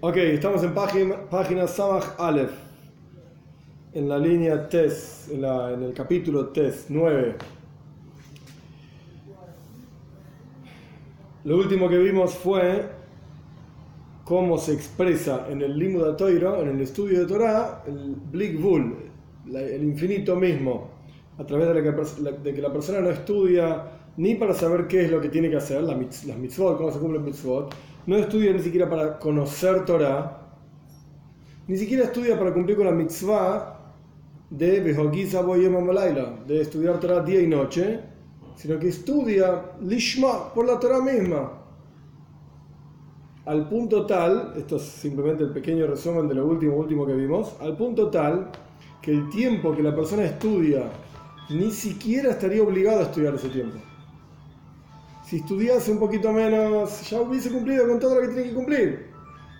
Ok, estamos en página, página Samach Aleph, en la línea Tes, en, la- en el capítulo Tes 9. Lo último que vimos fue cómo se expresa en el Limud Toiro, en el estudio de Torah, el Blik Vul, la- el infinito mismo, a través de, la que, de que la persona no estudia ni para saber qué es lo que tiene que hacer, las mitzvot, cómo se cumplen mitzvot, no estudia ni siquiera para conocer Torah, ni siquiera estudia para cumplir con la mitzvah de Behogiza Boyem Amalaila, de estudiar Torah día y noche, sino que estudia Lishma por la Torah misma. Al punto tal, esto es simplemente el pequeño resumen de lo último, último que vimos, al punto tal que el tiempo que la persona estudia ni siquiera estaría obligado a estudiar ese tiempo. Si estudiase un poquito menos, ya hubiese cumplido con todo lo que tiene que cumplir.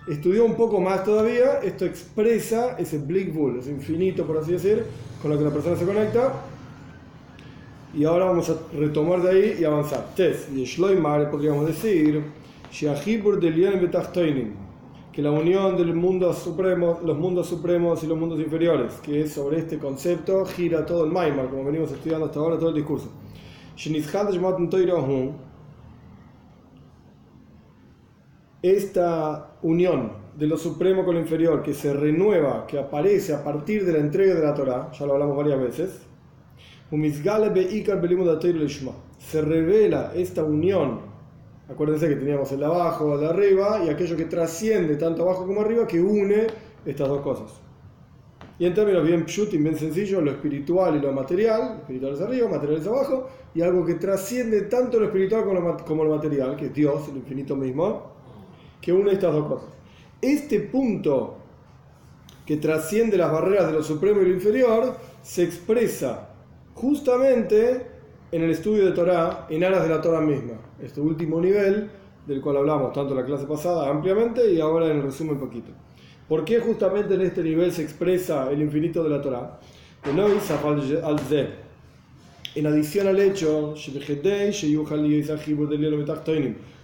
Estudió un poco más todavía, esto expresa ese Blick Bull, ese infinito, por así decir, con lo que la persona se conecta. Y ahora vamos a retomar de ahí y avanzar. Tes, y Shloimar, podríamos decir, que la unión del mundo supremo, los mundos supremos y los mundos inferiores, que es sobre este concepto, gira todo el Maimar, como venimos estudiando hasta ahora, todo el discurso. Esta unión de lo supremo con lo inferior que se renueva, que aparece a partir de la entrega de la Torah, ya lo hablamos varias veces, se revela esta unión, acuérdense que teníamos el de abajo, el de arriba, y aquello que trasciende tanto abajo como arriba, que une estas dos cosas. Y en términos bien pshutim, bien sencillos, lo espiritual y lo material, espiritual es arriba, material es abajo, y algo que trasciende tanto lo espiritual como lo material, que es Dios, el infinito mismo, que une estas dos cosas. Este punto que trasciende las barreras de lo supremo y lo inferior se expresa justamente en el estudio de Torah, en aras de la Torah misma. Este último nivel, del cual hablamos tanto en la clase pasada ampliamente y ahora en el resumen poquito. ¿Por qué justamente en este nivel se expresa el infinito de la Torah? En adición al hecho,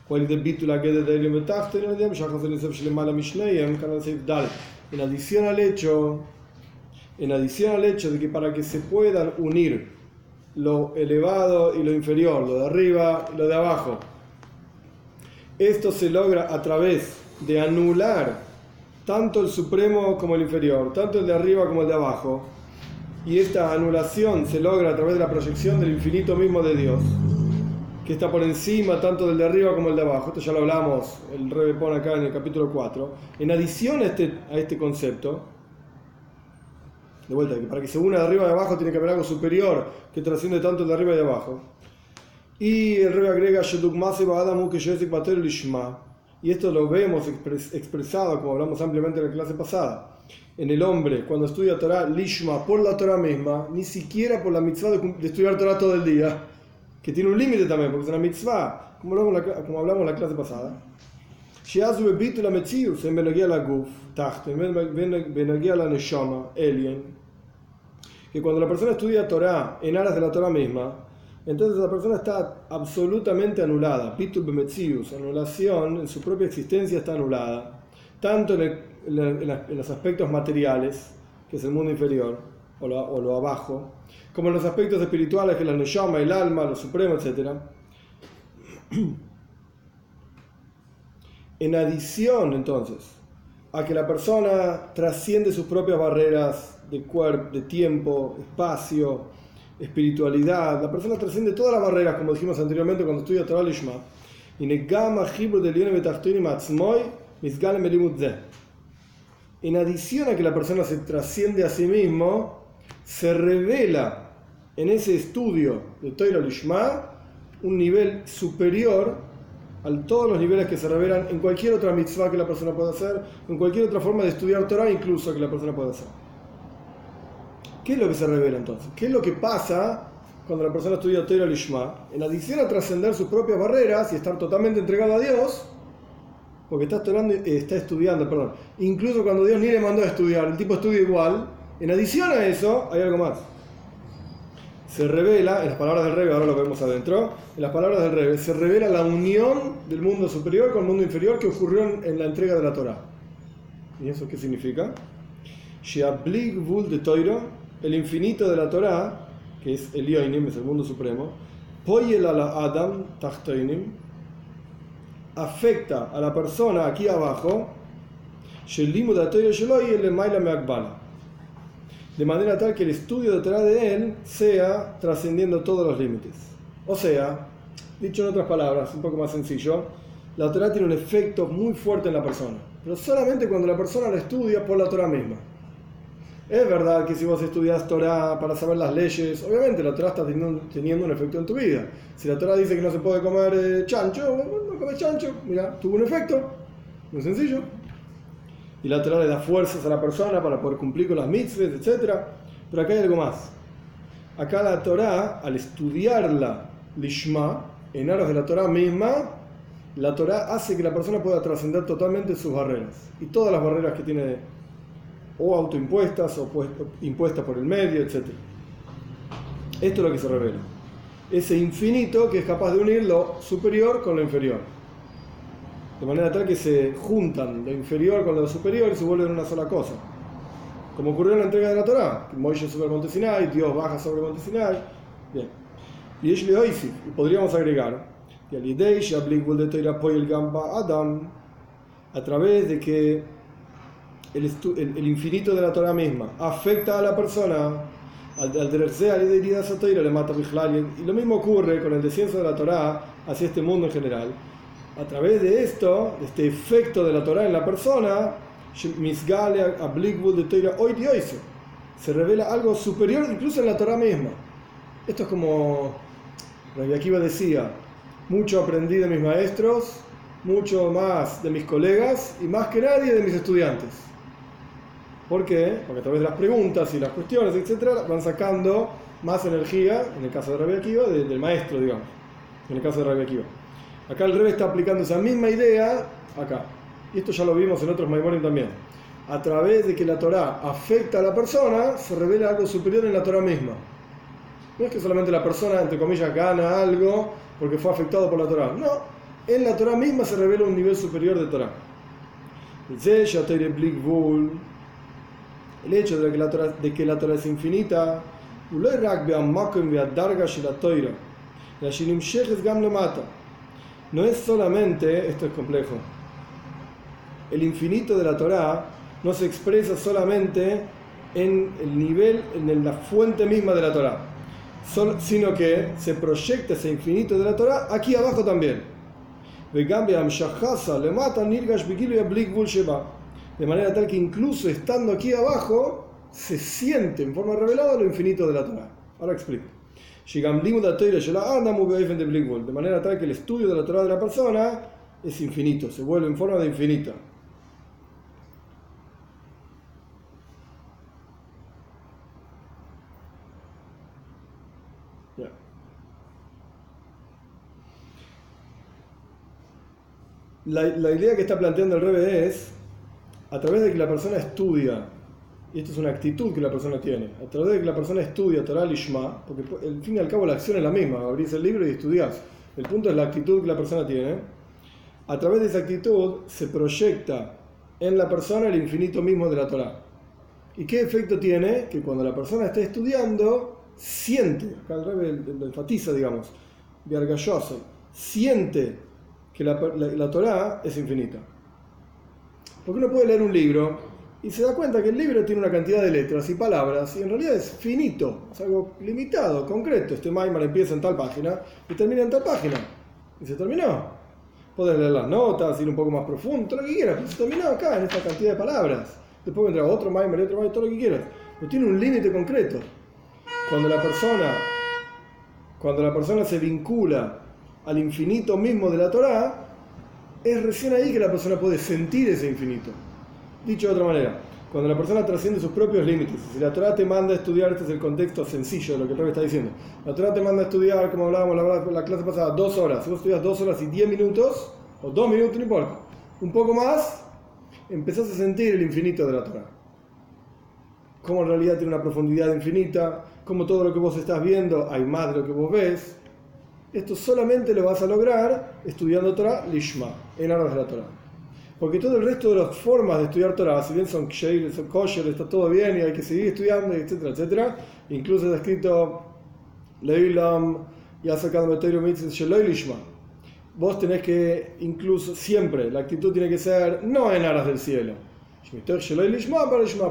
שבכדי שיוכל להיות החיבור דליון ותחתונים, ועל ידי ביטול הגדר דליון ותחתונים, על ידי שחזר לסף שלמעלה משניהם, כאן הסעיף ד'. En adición al hecho, en adición al hecho de que para que se puedan unir lo elevado y lo inferior, lo de arriba y lo de abajo, esto se logra a través de anular tanto el supremo como el inferior, tanto el de arriba como el de abajo, y esta anulación se logra a través de la proyección del infinito mismo de Dios, que está por encima tanto del de arriba como el de abajo. Esto ya lo hablamos, el Rebe pone acá en el capítulo 4. En adición a este, a este concepto, de vuelta, para que se una de arriba y de abajo tiene que haber algo superior que trasciende tanto el de arriba y de abajo. Y el Rebe agrega, y esto lo vemos expres- expresado, como hablamos ampliamente en la clase pasada, en el hombre, cuando estudia Torah, lishma, por la Torah misma, ni siquiera por la mitzvah de, de estudiar Torah todo el día, que tiene un límite también, porque es una mitzvah, como hablamos, la, como hablamos en la clase pasada. La metzius, en la guf, tachto, en la neshama, alien. Que cuando la persona estudia Torah en aras de la Torah misma, entonces la persona está absolutamente anulada. Bitul bemetzius, anulación en su propia existencia está anulada, tanto en, el, en los aspectos materiales, que es el mundo inferior, o lo, o lo abajo, como los aspectos espirituales, que la neshama, el alma, lo supremo, etc. En adición, entonces, a que la persona trasciende sus propias barreras de cuerpo, de tiempo, espacio, espiritualidad, la persona trasciende todas las barreras, como dijimos anteriormente cuando estudia Torah. Y negama. En adición a que la persona se trasciende a sí mismo, se revela en ese estudio de Torah Lishma un nivel superior a todos los niveles que se revelan en cualquier otra mitzvah que la persona pueda hacer, en cualquier otra forma de estudiar Torah incluso que la persona pueda hacer. ¿Qué es lo que se revela entonces? ¿Qué es lo que pasa cuando la persona estudia Torah Lishma? En adición a trascender sus propias barreras y estar totalmente entregado a Dios, porque está estudiando, eh, está estudiando, perdón, incluso cuando Dios ni le mandó a estudiar, el tipo estudia igual, en adición a eso hay algo más. Se revela, en las palabras del Rebe, ahora lo vemos adentro, en las palabras del Rebe, se revela la unión del mundo superior con el mundo inferior que ocurrió en, la entrega de la Torah. ¿Y eso qué significa? de Toiro, el infinito de la Torah, que es el Yoinim, es el mundo supremo, Poyel ala Adam Tachtoinim, afecta a la persona aquí abajo, de manera tal que el estudio de Torah de él sea trascendiendo todos los límites. O sea, dicho en otras palabras, un poco más sencillo, la Torah tiene un efecto muy fuerte en la persona, pero solamente cuando la persona la estudia por la Torah misma. Es verdad que si vos estudias Torah para saber las leyes, obviamente la Torah está teniendo, un efecto en tu vida. Si la Torah dice que no se puede comer eh, chancho, no comes chancho, mira, tuvo un efecto, muy sencillo. Y la Torah le da fuerzas a la persona para poder cumplir con las mitzvahs, etc. Pero acá hay algo más. Acá la Torah, al estudiarla, lishma, en aras de la Torah misma, la Torah hace que la persona pueda trascender totalmente sus barreras. Y todas las barreras que tiene o autoimpuestas o impuestas por el medio, etc. Esto es lo que se revela. Ese infinito que es capaz de unir lo superior con lo inferior. De manera tal que se juntan lo inferior con lo superior y se vuelven una sola cosa. Como ocurrió en la entrega de la Torah, Moisés sobre el monte Sinai, Dios baja sobre el monte Sinai. Bien. Y y podríamos agregar, Adam, a través de que el, infinito de la Torah misma afecta a la persona, al, al le mata y lo mismo ocurre con el descenso de la Torah hacia este mundo en general. A través de esto, de este efecto de la Torah en la persona, se revela algo superior incluso en la Torah misma. Esto es como Rabbi Akiva decía, mucho aprendí de mis maestros, mucho más de mis colegas y más que nadie de mis estudiantes. ¿Por qué? Porque a través de las preguntas y las cuestiones, etcétera, van sacando más energía, en el caso de Rabbi Akiva, del maestro, digamos, en el caso de Rabbi Akiva. Acá el Rebe está aplicando esa misma idea acá. Y esto ya lo vimos en otros Maimonim también. A través de que la Torah afecta a la persona, se revela algo superior en la Torah misma. No es que solamente la persona, entre comillas, gana algo porque fue afectado por la Torah. No, en la Torah misma se revela un nivel superior de Torah. El hecho de que la Torah, de que la Torah es infinita, no es solamente, esto es complejo, el infinito de la Torah no se expresa solamente en el nivel, en la fuente misma de la Torah, sino que se proyecta ese infinito de la Torah aquí abajo también. De manera tal que incluso estando aquí abajo, se siente en forma revelada lo infinito de la Torah. Ahora explico. De manera tal que el estudio de la Torah de la persona es infinito, se vuelve en forma de infinita. La, la, idea que está planteando el Rebe es a través de que la persona estudia, y esto es una actitud que la persona tiene, a través de que la persona estudia Torah Lishma, porque al fin y al cabo la acción es la misma, abrís el libro y estudias. El punto es la actitud que la persona tiene. A través de esa actitud se proyecta en la persona el infinito mismo de la Torah. ¿Y qué efecto tiene? Que cuando la persona está estudiando, siente, acá el rebe lo enfatiza, digamos, siente que la, la, la Torah es infinita. Porque uno puede leer un libro y se da cuenta que el libro tiene una cantidad de letras y palabras y en realidad es finito, es algo limitado, concreto. Este Maimar empieza en tal página y termina en tal página. Y se terminó. Puedes leer las notas, ir un poco más profundo, todo lo que quieras, pero se terminó acá, en esta cantidad de palabras. Después vendrá otro Maimar y otro Maimar, todo lo que quieras. Pero tiene un límite concreto. Cuando la persona cuando la persona se vincula al infinito mismo de la Torá, es recién ahí que la persona puede sentir ese infinito. Dicho de otra manera, cuando la persona trasciende sus propios límites, si la Torah te manda a estudiar, este es el contexto sencillo de lo que el está diciendo, la Torah te manda a estudiar, como hablábamos la, la clase pasada, dos horas, si vos estudias dos horas y diez minutos, o dos minutos, no importa, un poco más, empezás a sentir el infinito de la Torah. Cómo en realidad tiene una profundidad infinita, cómo todo lo que vos estás viendo hay más de lo que vos ves, esto solamente lo vas a lograr estudiando Torah Lishma, en aras de la Torah. Porque todo el resto de las formas de estudiar Torah, si bien son son kosher, está todo bien y hay que seguir estudiando, etcétera, etcétera, incluso está escrito Leilam Lishma. Vos tenés que, incluso siempre, la actitud tiene que ser no en aras del cielo.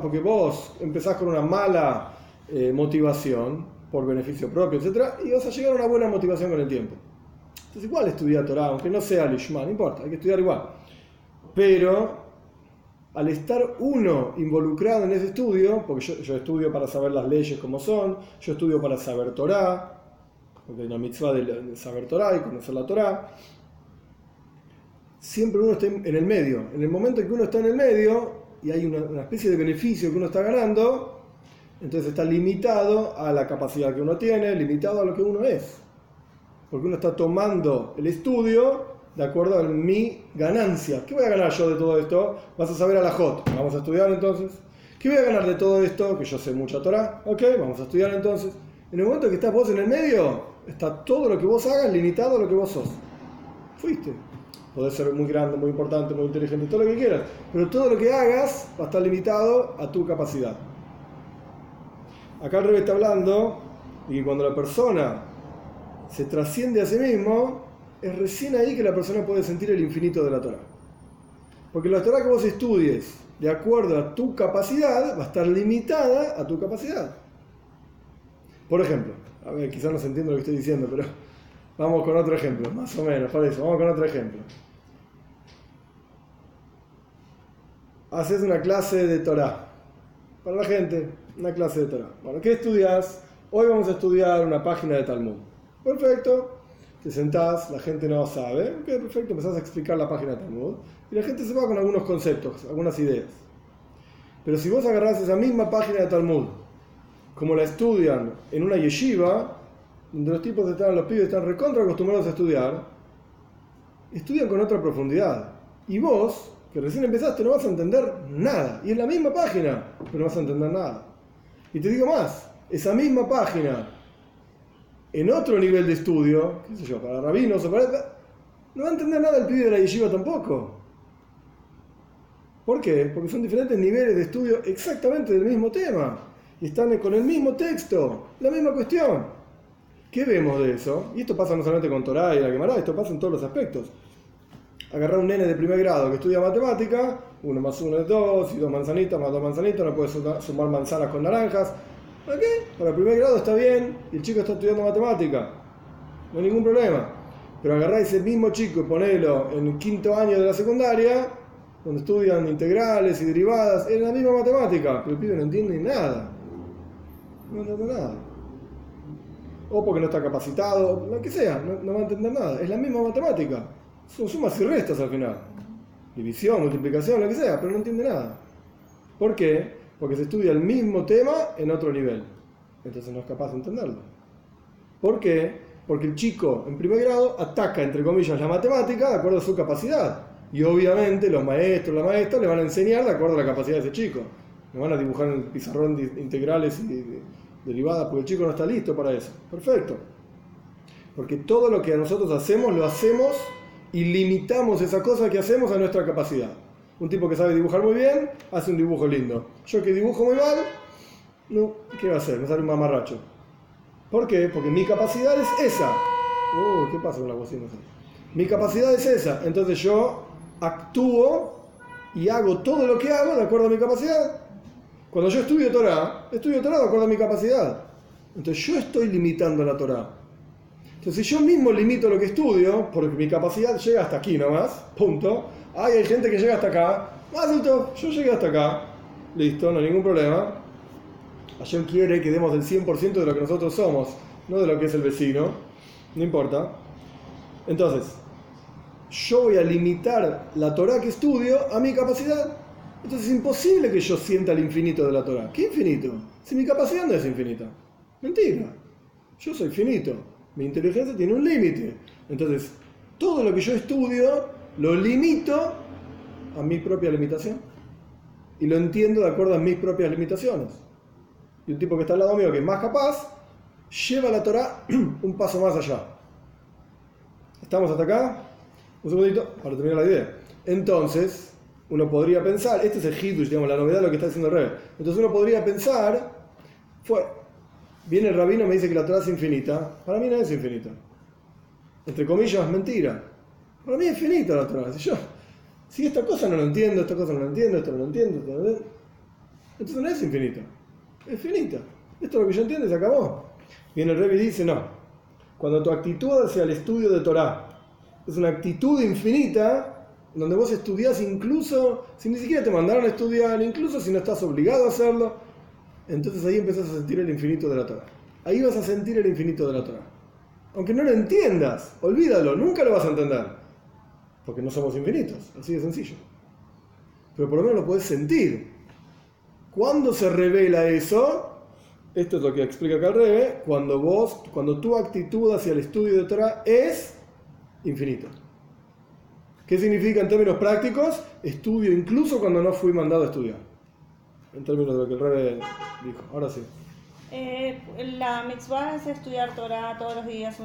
Porque vos empezás con una mala eh, motivación por beneficio propio, etcétera, y vas a llegar a una buena motivación con el tiempo. Entonces, igual estudiar Torah, aunque no sea Lishma, no importa, hay que estudiar igual. Pero al estar uno involucrado en ese estudio, porque yo, estudio para saber las leyes como son, yo estudio para saber Torah, porque una mitzvah de saber Torah y conocer la Torah, siempre uno está en el medio. En el momento en que uno está en el medio y hay una especie de beneficio que uno está ganando, entonces está limitado a la capacidad que uno tiene, limitado a lo que uno es. Porque uno está tomando el estudio de acuerdo a mi ganancia. ¿Qué voy a ganar yo de todo esto? Vas a saber a la J. Vamos a estudiar entonces. ¿Qué voy a ganar de todo esto? Que yo sé mucha Torah. Ok, vamos a estudiar entonces. En el momento que estás vos en el medio, está todo lo que vos hagas limitado a lo que vos sos. Fuiste. Podés ser muy grande, muy importante, muy inteligente, todo lo que quieras. Pero todo lo que hagas va a estar limitado a tu capacidad. Acá el rey está hablando de que cuando la persona se trasciende a sí mismo, es recién ahí que la persona puede sentir el infinito de la Torah. Porque la Torah que vos estudies de acuerdo a tu capacidad va a estar limitada a tu capacidad. Por ejemplo, a ver, quizás no se entiende lo que estoy diciendo, pero vamos con otro ejemplo, más o menos, para eso, vamos con otro ejemplo. Haces una clase de Torah para la gente, una clase de Torah. Bueno, ¿qué estudias? Hoy vamos a estudiar una página de Talmud. Perfecto te sentás, la gente no sabe, ok, perfecto, empezás a explicar la página de Talmud y la gente se va con algunos conceptos, algunas ideas. Pero si vos agarrás esa misma página de Talmud, como la estudian en una yeshiva, donde los tipos están, los pibes están recontra acostumbrados a estudiar, estudian con otra profundidad. Y vos, que recién empezaste, no vas a entender nada. Y es la misma página, pero no vas a entender nada. Y te digo más, esa misma página en otro nivel de estudio, qué sé yo, para rabinos o para... No va a entender nada el pibe de la yeshiva tampoco. ¿Por qué? Porque son diferentes niveles de estudio exactamente del mismo tema. Y están con el mismo texto, la misma cuestión. ¿Qué vemos de eso? Y esto pasa no solamente con Torah y la Gemara, esto pasa en todos los aspectos. Agarrar un nene de primer grado que estudia matemática, uno más uno es dos, y dos manzanitas más dos manzanitas, no puede sumar manzanas con naranjas, ¿Para qué? Para el primer grado está bien y el chico está estudiando matemática. No hay ningún problema. Pero agarrá ese mismo chico y ponelo en el quinto año de la secundaria, donde estudian integrales y derivadas, es la misma matemática, pero el pibe no entiende nada. No entiende nada. O porque no está capacitado, lo que sea, no, no va a entender nada. Es la misma matemática. Son sumas y restas al final. División, multiplicación, lo que sea, pero no entiende nada. ¿Por qué? Porque se estudia el mismo tema en otro nivel. Entonces no es capaz de entenderlo. ¿Por qué? Porque el chico en primer grado ataca, entre comillas, la matemática de acuerdo a su capacidad. Y obviamente los maestros, la maestra le van a enseñar de acuerdo a la capacidad de ese chico. Le van a dibujar en el pizarrón integrales y derivadas porque el chico no está listo para eso. Perfecto. Porque todo lo que nosotros hacemos, lo hacemos y limitamos esa cosa que hacemos a nuestra capacidad. Un tipo que sabe dibujar muy bien, hace un dibujo lindo. Yo que dibujo muy mal, no, ¿qué va a hacer? Me sale un mamarracho. ¿Por qué? Porque mi capacidad es esa. Uh, ¿qué pasa con la bocina? Mi capacidad es esa. Entonces yo actúo y hago todo lo que hago de acuerdo a mi capacidad. Cuando yo estudio Torah, estudio Torah de acuerdo a mi capacidad. Entonces yo estoy limitando la Torah. Entonces si yo mismo limito lo que estudio, porque mi capacidad llega hasta aquí nomás, punto, Ay, hay gente que llega hasta acá. Yo llegué hasta acá. Listo, no hay ningún problema. Hashem quiere que demos el 100% de lo que nosotros somos, no de lo que es el vecino. No importa. Entonces, yo voy a limitar la Torah que estudio a mi capacidad. Entonces es imposible que yo sienta el infinito de la Torah. ¿Qué infinito? Si mi capacidad no es infinita. Mentira. Yo soy finito. Mi inteligencia tiene un límite. Entonces, todo lo que yo estudio lo limito a mi propia limitación. Y lo entiendo de acuerdo a mis propias limitaciones. Y un tipo que está al lado mío, que es más capaz, lleva la Torah un paso más allá. ¿Estamos hasta acá? Un segundito para terminar la idea. Entonces, uno podría pensar, este es el Hidush, digamos, la novedad de lo que está haciendo el rey. Entonces uno podría pensar, fue, viene el rabino y me dice que la Torah es infinita. Para mí no es infinita. Entre comillas, es mentira. Para mí es infinita la. Si yo, si esta cosa no lo entiendo, esta cosa no lo entiendo, esto no lo entiendo, esto no lo entiendo, entonces no es infinita. Es finita. Esto es lo que yo entiendo y se acabó. Viene el y dice, no. Cuando tu actitud hacia el estudio de Torah es una actitud infinita, donde vos estudiás incluso, si ni siquiera te mandaron a estudiar, incluso si no estás obligado a hacerlo, entonces ahí empezás a sentir el infinito de la Torah. Ahí vas a sentir el infinito de la Torah. Aunque no lo entiendas, olvídalo, nunca lo vas a entender. Porque no somos infinitos, así de sencillo. Pero por lo menos lo puedes sentir. ¿Cuándo se revela eso? Esto es lo que explica acá el Rebe, cuando vos, cuando tu actitud hacia el estudio de Torah es infinito. ¿Qué significa en términos prácticos? Estudio incluso cuando no fui mandado a estudiar. En términos de lo que el Rebe dijo. Ahora sí. Eh, la mitzvah es estudiar Torah todos los días,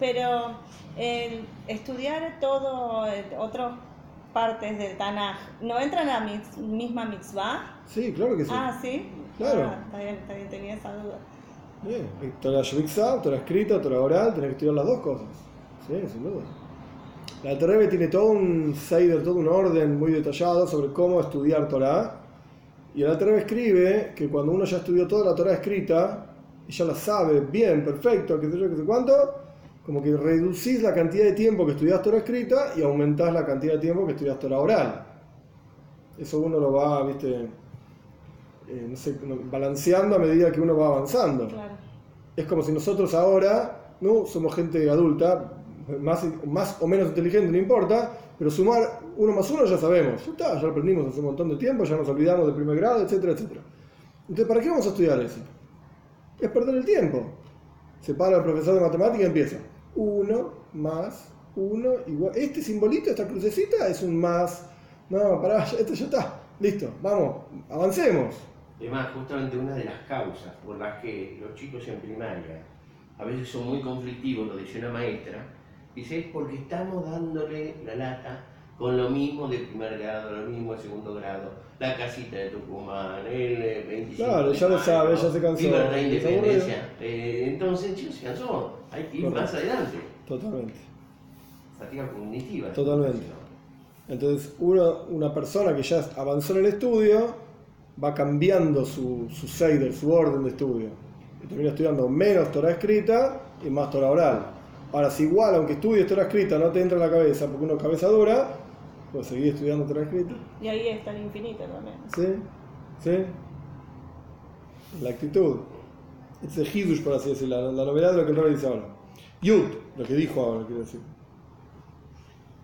pero el estudiar todo, eh, otras partes del Tanaj, ¿no entran a la misma mitzvah? Sí, claro que sí. Ah, sí. Claro. Ah, está bien, está bien, tenía esa duda. Bien. Torah Shviksa, Torah escrita, Torah oral, tenés que estudiar las dos cosas. Sí, sin duda. La Terrebe tiene todo un Seider, todo un orden muy detallado sobre cómo estudiar Torah. Y el Terrebe escribe que cuando uno ya estudió toda la Torah escrita, y ya la sabe bien, perfecto, qué sé yo, qué sé cuánto, como que reducís la cantidad de tiempo que estudias Torah escrita y aumentás la cantidad de tiempo que estudias Torah oral. Eso uno lo va, viste, eh, no sé, balanceando a medida que uno va avanzando. Claro. Es como si nosotros ahora, ¿no? Somos gente adulta, más, más o menos inteligente, no importa, pero sumar uno más uno ya sabemos, ya está, ya lo aprendimos hace un montón de tiempo, ya nos olvidamos del primer grado, etcétera, etcétera. Entonces, ¿para qué vamos a estudiar eso? Es perder el tiempo. Se para el profesor de matemática y empieza. Uno más uno igual. Este simbolito, esta crucecita es un más. No, pará, esto ya está. Listo, vamos, avancemos. Además, justamente una de las causas por las que los chicos en primaria a veces son muy conflictivos, lo dice una maestra, Dice, es porque estamos dándole la lata con lo mismo de primer grado, lo mismo de segundo grado, la casita de Tucumán, el 25 Claro, ya lo sabe, ya se cansó. Viva la independencia. Eh, entonces, chicos, se cansó. Hay que ir Correcto. más adelante. Totalmente. Fatiga cognitiva. Totalmente. Entonces, uno, una persona que ya avanzó en el estudio va cambiando su, su Seider, su orden de estudio. Y termina estudiando menos Torah escrita y más Torah oral. Ahora, si igual, aunque estudies Torah escrita, no te entra en la cabeza porque uno es cabeza dura, pues seguir estudiando Torah escrita. Y ahí está el infinito también. ¿Sí? ¿Sí? La actitud. Es el hidush, por así decirlo, la, la novedad de lo que el Rebbe dice ahora. Yud, lo que dijo ahora, quiero decir.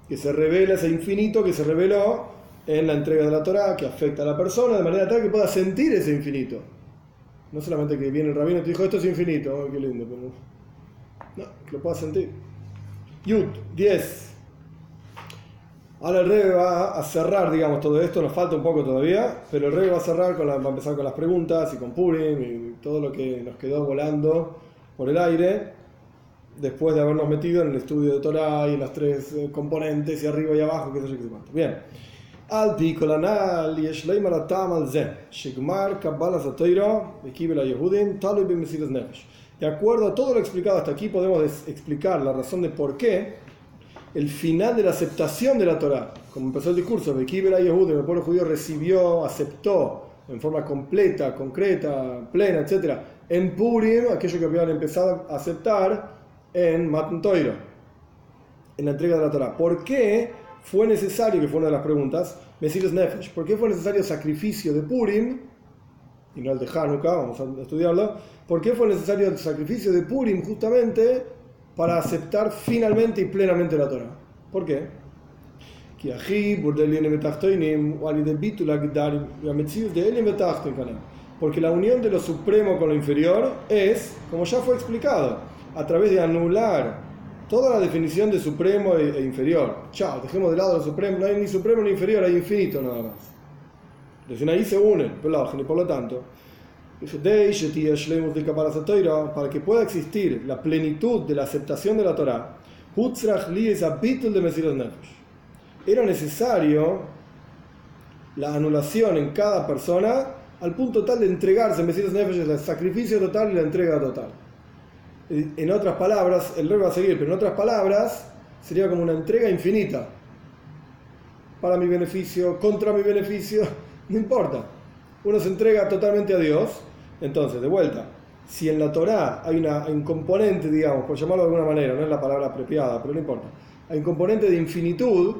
Que se revela ese infinito que se reveló en la entrega de la Torah, que afecta a la persona de manera tal que pueda sentir ese infinito. No solamente que viene el rabino y te dijo, esto es infinito, oh, qué lindo, pero no, lo puedas sentir. Yud, 10. Ahora el Rebe va a cerrar, digamos, todo esto. Nos falta un poco todavía, pero el Rebe va a cerrar, con la, va a empezar con las preguntas y con Purim y todo lo que nos quedó volando por el aire. Después de habernos metido en el estudio de Torah y en las tres eh, componentes, y arriba y abajo, qué sé yo, qué sé cuánto. Bien. Al Pikolanal, Yeshlei Maratam al Ze, Shigmar Kabbalah Zatoiro, Ekibel Yehudim, Talib Mesidas Nefesh. De acuerdo a todo lo explicado hasta aquí, podemos explicar la razón de por qué el final de la aceptación de la Torah, como empezó el discurso, de Kibera Yehudim, el pueblo judío recibió, aceptó en forma completa, concreta, plena, etc., en Purim, aquello que habían empezado a aceptar en Matan Torah, en la entrega de la Torah. ¿Por qué fue necesario, que fue una de las preguntas, Mesiles Nefesh, ¿por qué fue necesario el sacrificio de Purim y no el de Hanukkah, vamos a estudiarlo, ¿por qué fue necesario el sacrificio de Purim justamente para aceptar finalmente y plenamente la Torah? ¿Por qué? Porque la unión de lo supremo con lo inferior es, como ya fue explicado, a través de anular toda la definición de supremo e, e inferior. Chao, dejemos de lado lo supremo, no hay ni supremo ni inferior, hay infinito nada más. Entonces ahí se unen, y por lo tanto, para que pueda existir la plenitud de la aceptación de la Torah, era necesario la anulación en cada persona al punto tal de entregarse. Mesiras Nefesh es el sacrificio total y la entrega total. En otras palabras, el rey va a seguir, pero en otras palabras, sería como una entrega infinita para mi beneficio, contra mi beneficio no importa. Uno se entrega totalmente a Dios. Entonces, de vuelta, si en la Torá hay, una, un componente, digamos, por llamarlo de alguna manera, no es la palabra apropiada, pero no importa, hay un componente de infinitud,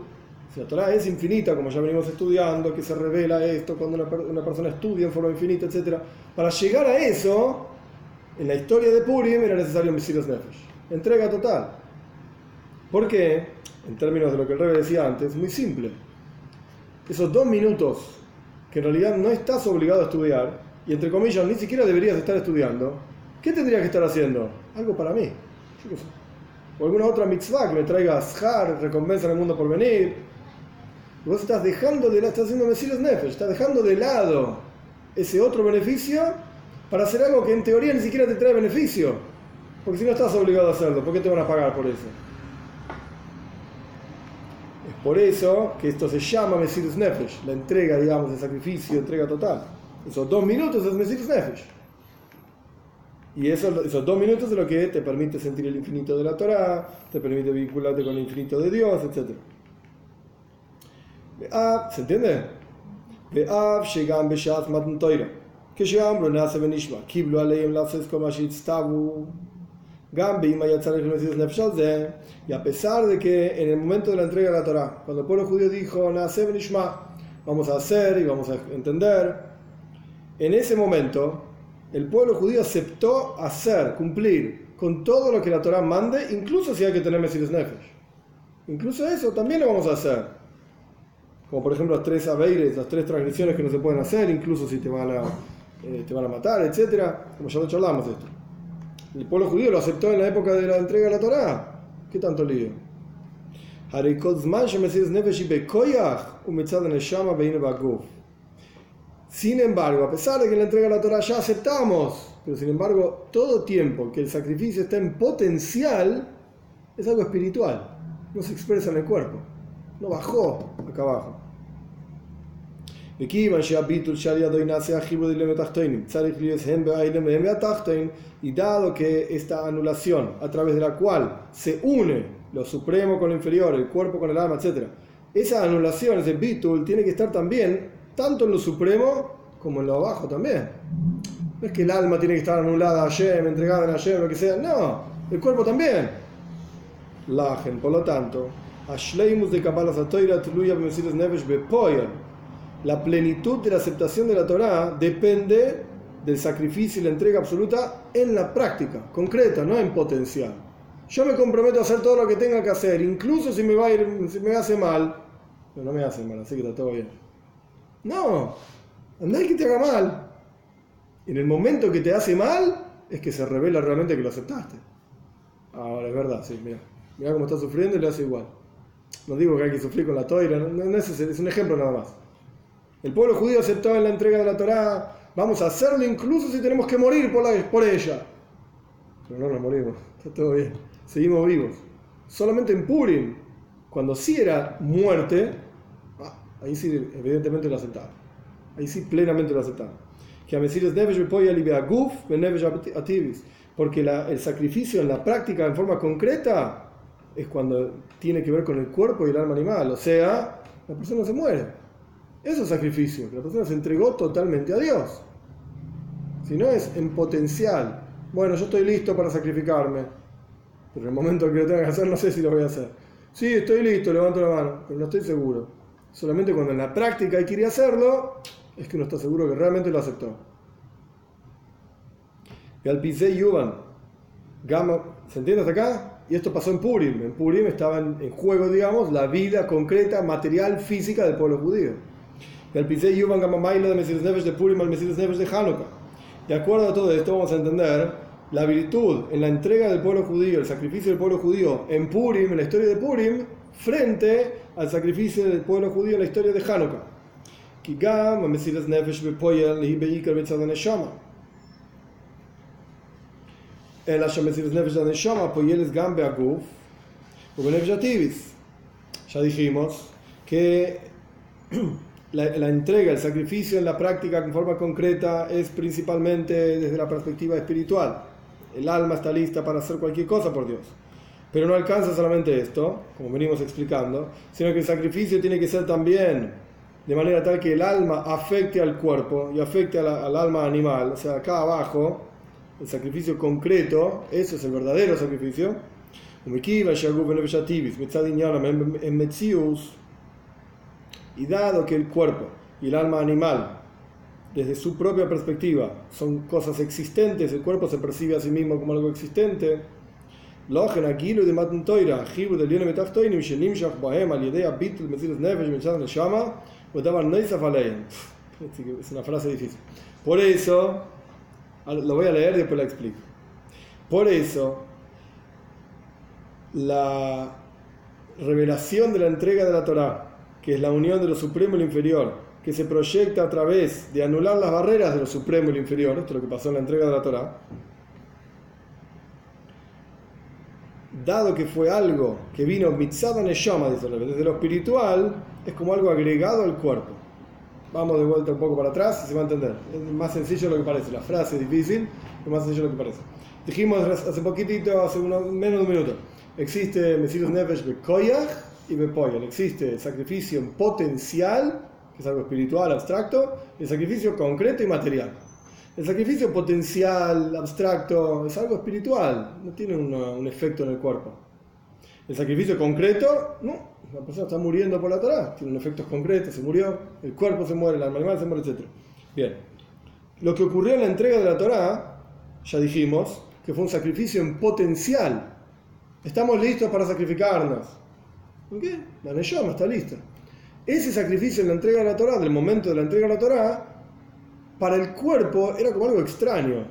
si la Torah es infinita, como ya venimos estudiando, que se revela esto cuando una, persona estudia en forma infinita, etc. Para llegar a eso, en la historia de Purim era necesario Mesiros Nefesh. Entrega total. ¿Por qué? En términos de lo que el rey decía antes, muy simple. Esos dos minutos que en realidad no estás obligado a estudiar, y entre comillas ni siquiera deberías estar estudiando, ¿qué tendrías que estar haciendo? Algo para mí. O alguna otra mitzvah que me traiga ashar, recompensa en el mundo por venir, Vos estás dejando de lado, estás haciendo Mesías Nefesh, estás dejando de lado ese otro beneficio para hacer algo que en teoría ni siquiera te trae beneficio. Porque si no estás obligado a hacerlo, ¿por qué te van a pagar por eso? Por eso que esto se llama Mesirus Nefesh, la entrega, digamos, el sacrificio, entrega total. Esos dos minutos es Mesirus Nefesh. Y eso, esos dos minutos es lo que te permite sentir el infinito de la Torá, te permite vincularte con el infinito de Dios, etc. ¿se entiende? Que Gambe y a pesar de que en el momento de la entrega de la Torah, cuando el pueblo judío dijo, vamos a hacer y vamos a entender, en ese momento el pueblo judío aceptó hacer, cumplir con todo lo que la Torah mande, incluso si hay que tener Mesiris Nefesh. Incluso eso también lo vamos a hacer. Como por ejemplo las tres aveires, las tres transgresiones que no se pueden hacer, incluso si te van a, eh, te van a matar, etc. Como ya lo charlamos esto. El pueblo judío lo aceptó en la época de la entrega de la Torá. ¿Qué tanto lío? Sin embargo, a pesar de que la entrega de la Torah ya aceptamos, pero sin embargo, todo tiempo que el sacrificio está en potencial, es algo espiritual, no se expresa en el cuerpo, no bajó acá abajo. Y dado que esta anulación, a través de la cual se une lo supremo con lo inferior, el cuerpo con el alma, etc., esa anulación, ese bitul, tiene que estar también tanto en lo supremo como en lo abajo también. No es que el alma tiene que estar anulada a Hashem, entregada a Hashem, lo que sea. No, el cuerpo también. Lagen, por lo tanto, Ashleimus de Kabbalah Satoira Tluya Nevesh Bepoyan la plenitud de la aceptación de la Torá depende del sacrificio y la entrega absoluta en la práctica, concreta, no en potencial. Yo me comprometo a hacer todo lo que tenga que hacer, incluso si me, va a ir, si me hace mal. Pero no me hace mal, así que está todo bien. No, no hay que te haga mal. En el momento que te hace mal, es que se revela realmente que lo aceptaste. Ahora, es verdad, sí, mira. Mira cómo está sufriendo y le hace igual. No digo que hay que sufrir con la toira, no, es, es un ejemplo nada más. El pueblo judío aceptó en la entrega de la Torá, vamos a hacerlo incluso si tenemos que morir por, la, por ella. Pero no nos morimos, está todo bien, seguimos vivos. Solamente en Purim, cuando sí era muerte, ah, ahí sí evidentemente lo aceptaban. Ahí sí plenamente lo aceptaban. Que a porque el sacrificio en la práctica, en forma concreta, es cuando tiene que ver con el cuerpo y el alma animal. O sea, la persona se muere. Eso es sacrificio, que la persona se entregó totalmente a Dios. Si no es en potencial, bueno, yo estoy listo para sacrificarme, pero en el momento que lo tenga que hacer no sé si lo voy a hacer. Sí, estoy listo, levanto la mano, pero no estoy seguro. Solamente cuando en la práctica hay que ir a hacerlo, es que uno está seguro que realmente lo aceptó. Y al Pisei Yuban, ¿se entiende hasta acá? Y esto pasó en Purim. En Purim estaba en juego, digamos, la vida concreta, material, física del pueblo judío el Pisei Yuvan Gamamaila de Mesías Neves de Purim al Mesías Neves de Hanukkah. De acuerdo a todo esto, vamos a entender la virtud en la entrega del pueblo judío, el sacrificio del pueblo judío en Purim, en la historia de Purim, frente al sacrificio del pueblo judío en la historia de Hanukkah. כי גם המסירת נפש בפועל היא בעיקר בצד הנשמה. אלא שהמסירת נפש הנשמה פועלת גם בהגוף ובנפש הטיביס. Ya dijimos que la, entrega, el sacrificio en la práctica en forma concreta es principalmente desde la perspectiva espiritual. El alma está lista para hacer cualquier cosa por Dios. Pero no alcanza solamente esto, como venimos explicando, sino que el sacrificio tiene que ser también de manera tal que el alma afecte al cuerpo y afecte al alma animal. O sea, acá abajo, el sacrificio concreto, eso es el verdadero sacrificio. Y dado que el cuerpo y el alma animal, desde su propia perspectiva, son cosas existentes, el cuerpo se percibe a sí mismo como algo existente, es una frase difícil. Por eso, lo voy a leer y después la explico. Por eso, la revelación de la entrega de la Torah que es la unión de lo supremo y lo inferior, que se proyecta a través de anular las barreras de lo supremo y lo inferior, esto es lo que pasó en la entrega de la Torá, dado que fue algo que vino mitzada neshama, dice el desde lo espiritual, es como algo agregado al cuerpo. Vamos de vuelta un poco para atrás y se va a entender. Es más sencillo de lo que parece. La frase es difícil, es más sencillo de lo que parece. Dijimos hace poquitito, hace unos, menos de un minuto, existe Mesirus Nefesh Bekoyach y Bepoyal. Existe sacrificio en potencial, que es algo espiritual, abstracto, y el sacrificio concreto y material. El sacrificio potencial, abstracto, es algo espiritual, no tiene un efecto en el cuerpo. El sacrificio concreto, no, la persona está muriendo por la Torah, tiene un efecto concreto, se murió, el cuerpo se muere, el animal se muere, etc. Bien, lo que ocurrió en la entrega de la Torah, ya dijimos, que fue un sacrificio en potencial. Estamos listos para sacrificarnos. ¿Por qué? La Neshama está lista. Ese sacrificio en la entrega de la Torah, del momento de la entrega de la Torah, para el cuerpo era como algo extraño.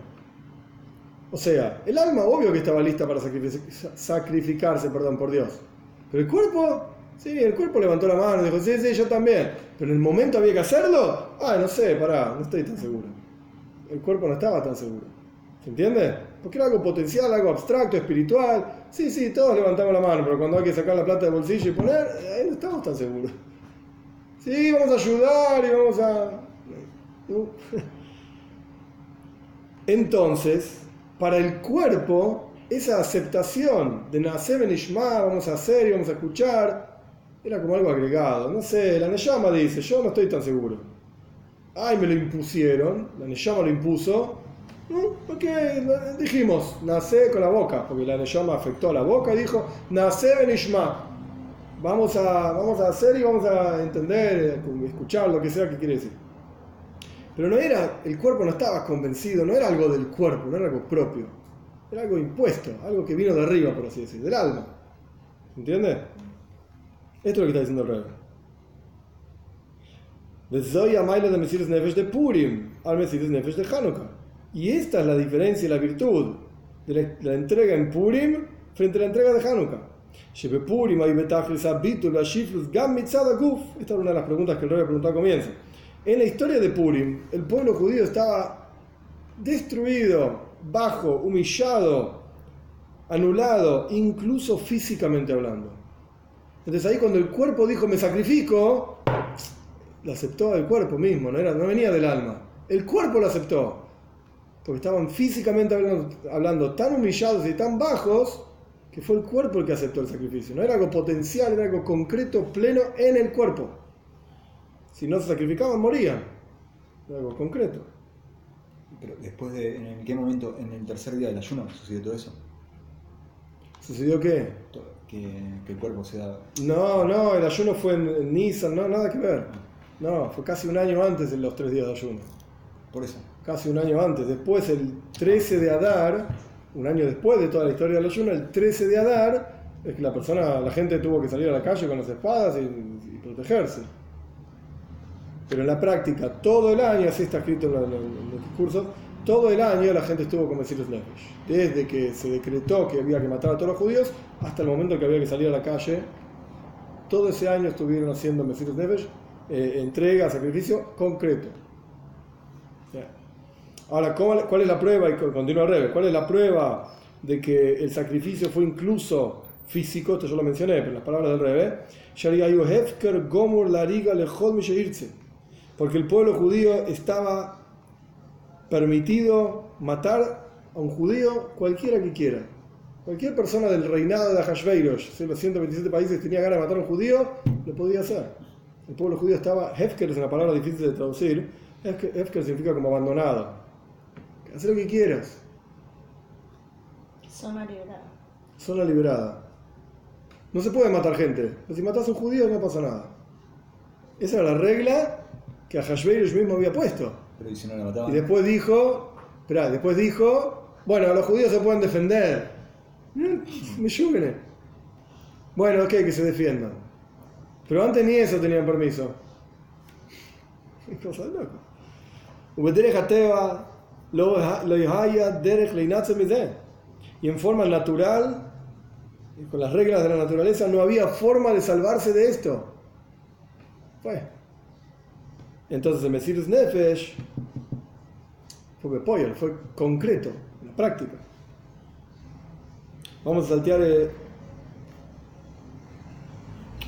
O sea, el alma obvio que estaba lista para sacrific- sacrificarse, perdón, por Dios. Pero el cuerpo, sí, el cuerpo levantó la mano y dijo, sí, sí, yo también. Pero en el momento había que hacerlo, ah, no sé, pará, no estoy tan seguro. El cuerpo no estaba tan seguro. ¿Se entiende? Porque era algo potencial, algo abstracto, espiritual. Sí, sí, todos levantamos la mano, pero cuando hay que sacar la plata del bolsillo y poner, ahí no estamos tan seguros. Sí, vamos a ayudar y vamos a... Entonces, para el cuerpo, esa aceptación de nacer en Ishma, vamos a hacer y vamos a escuchar, era como algo agregado. No sé, la Neyama dice, yo no estoy tan seguro. Ay, me lo impusieron, la Neyama lo impuso. Porque dijimos, nace con la boca, porque la Neyama afectó a la boca y dijo, nace en Ishma. Vamos a, vamos a hacer y vamos a entender, escuchar lo que sea que quiere decir. Pero no era, el cuerpo no estaba convencido, no era algo del cuerpo, no era algo propio. Era algo impuesto, algo que vino de arriba, por así decir, del alma. ¿Entiendes? Esto es lo que está diciendo el rey. De Zoya Maila de Mesías Nefesh de Purim al Mesías Nefesh de Hanukkah. Y esta es la diferencia y la virtud de la, entrega en Purim frente a la entrega de Hanukkah. Esta era una de las preguntas que el rey preguntó al comienzo. En la historia de Purim, el pueblo judío estaba destruido, bajo, humillado, anulado, incluso físicamente hablando. Entonces ahí cuando el cuerpo dijo me sacrifico, lo aceptó el cuerpo mismo, no, era, no venía del alma. El cuerpo lo aceptó. Porque estaban físicamente hablando, hablando tan humillados y tan bajos que fue el cuerpo el que aceptó el sacrificio. No era algo potencial, era algo concreto, pleno en el cuerpo. Si no se sacrificaban, morían. Era algo concreto. Pero después de, ¿en qué momento, en el tercer día del ayuno, sucedió todo eso? ¿Sucedió qué? Que, que el cuerpo se da... No, no, el ayuno fue en, en Nisan, no, nada que ver. No, fue casi un año antes de los tres días de ayuno. Por eso. Casi un año antes. Después, el 13 de Adar, un año después de toda la historia del ayuno, el 13 de Adar, es que la persona, la gente tuvo que salir a la calle con las espadas y, protegerse. Pero en la práctica, todo el año, así está escrito en los discursos, todo el año la gente estuvo con Mesías Nefesh. Desde que se decretó que había que matar a todos los judíos hasta el momento que había que salir a la calle, todo ese año estuvieron haciendo Mesías Nefesh, eh, entrega, sacrificio concreto. Ahora, ¿cómo- ¿cuál es la prueba? Y continúa al revés. ¿Cuál es la prueba de que el sacrificio fue incluso físico? Esto yo lo mencioné, pero las palabras del revés. Porque el pueblo judío estaba permitido matar a un judío cualquiera que quiera. Cualquier persona del reinado de Ahashveirosh, si los 127 países tenía ganas de matar a un judío, lo podía hacer. El pueblo judío estaba, Hefker es una palabra difícil de traducir, Hefker significa como abandonado haz lo que quieras. Zona liberada. Zona liberada. No se puede matar gente. Si matas a un judío no pasa nada. Esa era la regla que a Hashverosh mismo había puesto. Pero y si no la. Y después dijo, espera, después dijo, bueno, los judíos se pueden defender. Mm, me lluven. Bueno, ok, que se defiendan. Pero antes ni eso tenían permiso. Qué cosa loca. Ubetere Jateba, y en forma natural, con las reglas de la naturaleza, no había forma de salvarse de esto. Fue. Entonces, el Mesirus Nefesh fue pollo, fue concreto, en la práctica. Vamos a saltear. Eh,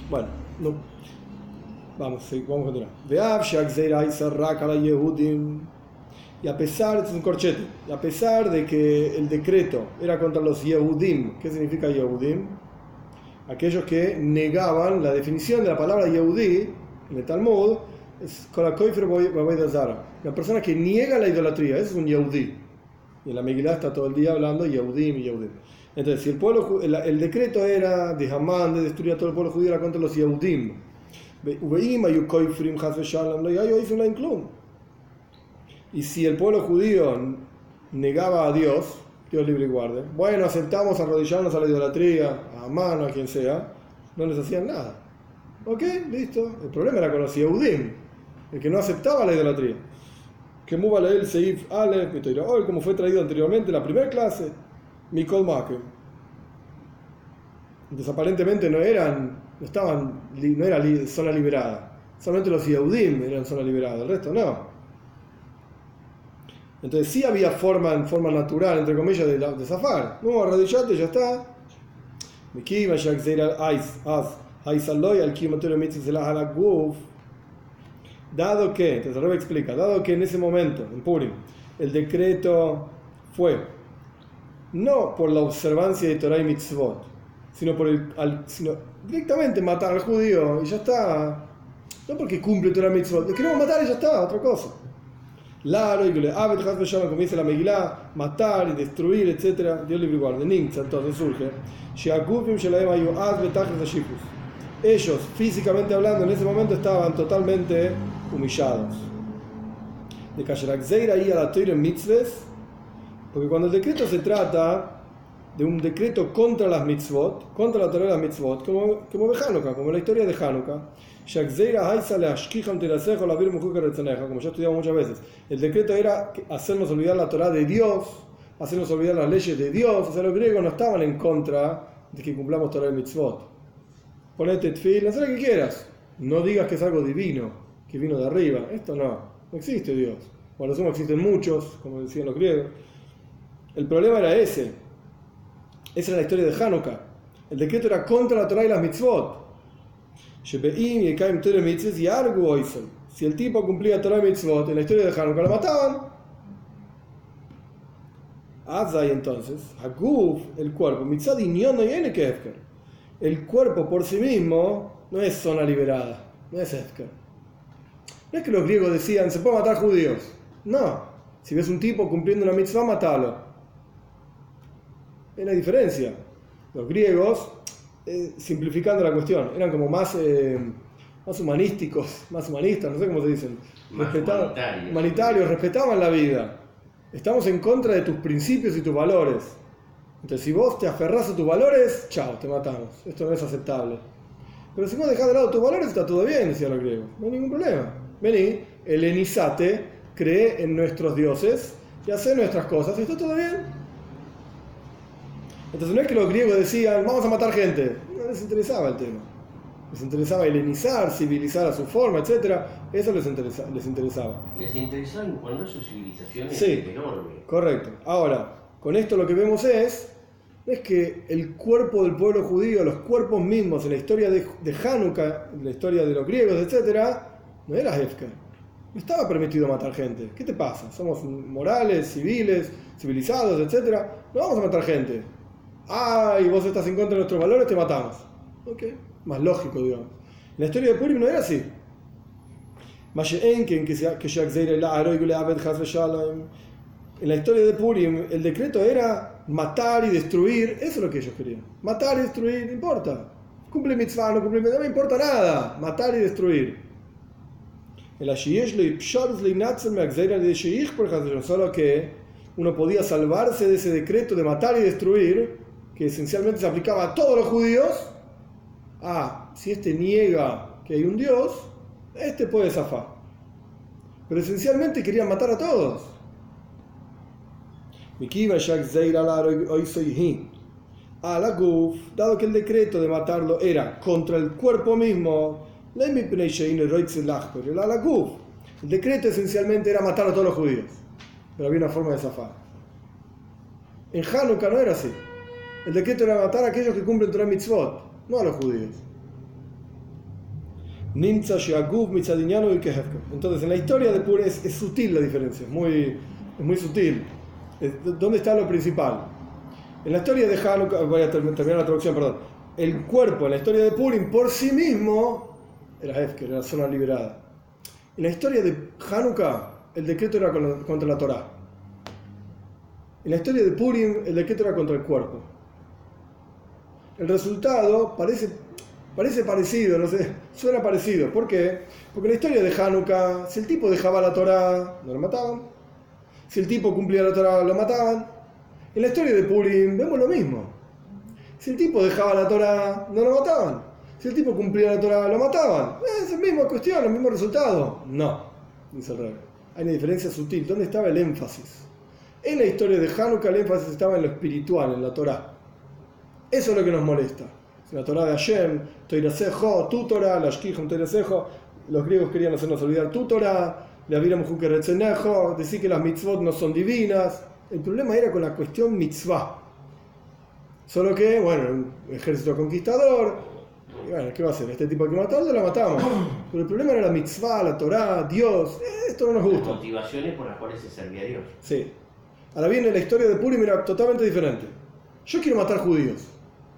bueno, no. Vamos, vamos a continuar. Y a pesar, es un corchete, y a pesar de que el decreto era contra los Yehudim, ¿qué significa Yehudim? Aquellos que negaban la definición de la palabra Yehudí en el Talmud, es. La persona que niega la idolatría, ese es un Yehudí. Y en la Megillah está todo el día hablando Yehudim y Yehudim. Entonces, si el, pueblo, el, el decreto era de Hamán, de destruir a todo el pueblo judío, era contra los Yehudim. Y si el pueblo judío negaba a Dios, Dios libre y guarde, bueno, aceptamos arrodillarnos a la idolatría, a mano, a quien sea, no les hacían nada. Ok, listo. El problema era con los Yehudim, el que no aceptaba la idolatría. Que mueva la el Seif Aleph, hoy como fue traído anteriormente en la primera clase, Mikol Makem. Entonces aparentemente no eran, no estaban, no era zona liberada. Solamente los Yehudim eran zona liberada, el resto no. Entonces sí había forma, en forma natural, entre comillas, de, de zafar. No, arrodillate, ya está. Dado que, entonces Rebe explica, dado que en ese momento, en Purim, el decreto fue no por la observancia de Torah y mitzvot, sino, por el, al, sino directamente matar al judío y ya está. No porque cumple Torah y mitzvot, lo queremos matar y ya está, otra cosa. Claro, y que le Abed B'Shalom, como dice la Megilá, matar y destruir, etc. Dios libre guarde. Ninxa, entonces surge. Sheagufim Shelaem Ayu Az Betachlis Ashifus. Ellos, físicamente hablando, en ese momento estaban totalmente humillados. De Kasherak Zeira y a la Torah en mitzvahs, porque cuando el decreto se trata de un decreto contra las mitzvot, contra la Torah de las mitzvot, como, como de Hanukkah, como la historia de Hanukkah, Como ya estudiamos muchas veces. El decreto era hacernos olvidar la Torah de Dios, hacernos olvidar las leyes de Dios. O sea, los griegos no estaban en contra de que cumplamos Torah y mitzvot. Ponete tefil, haz lo que quieras. No digas que es algo divino, que vino de arriba. Esto no, no existe Dios. Por lo sumo existen muchos, como decían los griegos. El problema era ese. Esa era la historia de Hanukkah. El decreto era contra la Torah y las mitzvot. Shebeim yekaim Torah mitzvot y argu oisel. Si el tipo cumplía Torah mitzvot, en la historia de Hanukkah lo mataban. Azai entonces, Haguf, el cuerpo, mitzad no viene que Efker. El cuerpo por sí mismo no es zona liberada, no es Efker. No es que los griegos decían, se puede matar judíos. No, si ves un tipo cumpliendo una mitzvah, matalo. Es la diferencia. Los griegos, eh, simplificando la cuestión, eran como más, eh, más humanísticos, más humanistas, no sé cómo se dicen. Respetaban- humanitarios. humanitarios, respetaban la vida. Estamos en contra de tus principios y tus valores. Entonces, si vos te aferrás a tus valores, chao, te matamos. Esto no es aceptable. Pero si vos dejás de lado tus valores, está todo bien, decían los griegos. No hay ningún problema. Vení, helenizate, cree en nuestros dioses y hace nuestras cosas, está todo bien. Entonces no es que los griegos decían, vamos a matar gente. No les interesaba el tema. Les interesaba helenizar, civilizar a su forma, etc. Eso les, interesa- les interesaba. Les interesan cuando su civilización es Sí. enorme. Correcto. Ahora, con esto lo que vemos es, es que el cuerpo del pueblo judío, los cuerpos mismos en la historia de, de Hanukkah, en la historia de los griegos, etc., no era Hefka. No estaba permitido matar gente. ¿Qué te pasa? Somos morales, civiles, civilizados, etc. No vamos a matar gente. Ah, y vos estás en contra de nuestros valores, te matamos. Ok, más lógico, digamos. La historia de Purim no era así. En la historia de Purim, el decreto era matar y destruir. Eso es lo que ellos querían. Matar y destruir, no importa. Cumple mitzvah, no cumple mitzvah, no me importa nada. Matar y destruir. Solo que uno podía salvarse de ese decreto de matar y destruir, que esencialmente se aplicaba a todos los judíos. Ah, si este niega que hay un Dios, este puede zafar. Pero esencialmente querían matar a todos. Dado que el decreto de matarlo era contra el cuerpo mismo, el decreto esencialmente era matar a todos los judíos, pero había una forma de zafar. En Hanukkah no era así. El decreto era matar a aquellos que cumplen Torah mitzvot, no a los judíos. Entonces, en la historia de Purim es, sutil la diferencia, es muy, es muy sutil. ¿Dónde está lo principal? En la historia de Hanukkah, voy a terminar la traducción, perdón. El cuerpo en la historia de Purim por sí mismo era Hefker, era zona liberada. En la historia de Hanukkah, el decreto era contra la Torah. En la historia de Purim, el decreto era contra el cuerpo. El resultado parece, parece parecido, no sé, suena parecido. ¿Por qué? Porque la historia de Hanukkah, si el tipo dejaba la Torah, no lo mataban. Si el tipo cumplía la Torah, lo mataban. En la historia de Purim vemos lo mismo. Si el tipo dejaba la Torah, no lo mataban. Si el tipo cumplía la Torah, lo mataban. Es la misma cuestión, el mismo resultado. No, dice el rey. Hay una diferencia sutil. ¿Dónde estaba el énfasis? En la historia de Hanukkah el énfasis estaba en lo espiritual, en la Torah. Eso es lo que nos molesta. La Torah de Hashem, Toirasejo, tu Torah, la Shkihom Toirasejo, los griegos querían hacernos olvidar tu Torah, le abríramos Retzenejo, decir que las mitzvot no son divinas. El problema era con la cuestión mitzvah. Solo que, bueno, un ejército conquistador, y bueno, ¿qué va a hacer? Este tipo que matarlo, lo matamos. Pero el problema era la mitzvah, la Torah, Dios. Esto no nos gusta. Las motivaciones por las cuales se servía a Dios. Sí. Ahora viene la historia de Purim era totalmente diferente. Yo quiero matar judíos.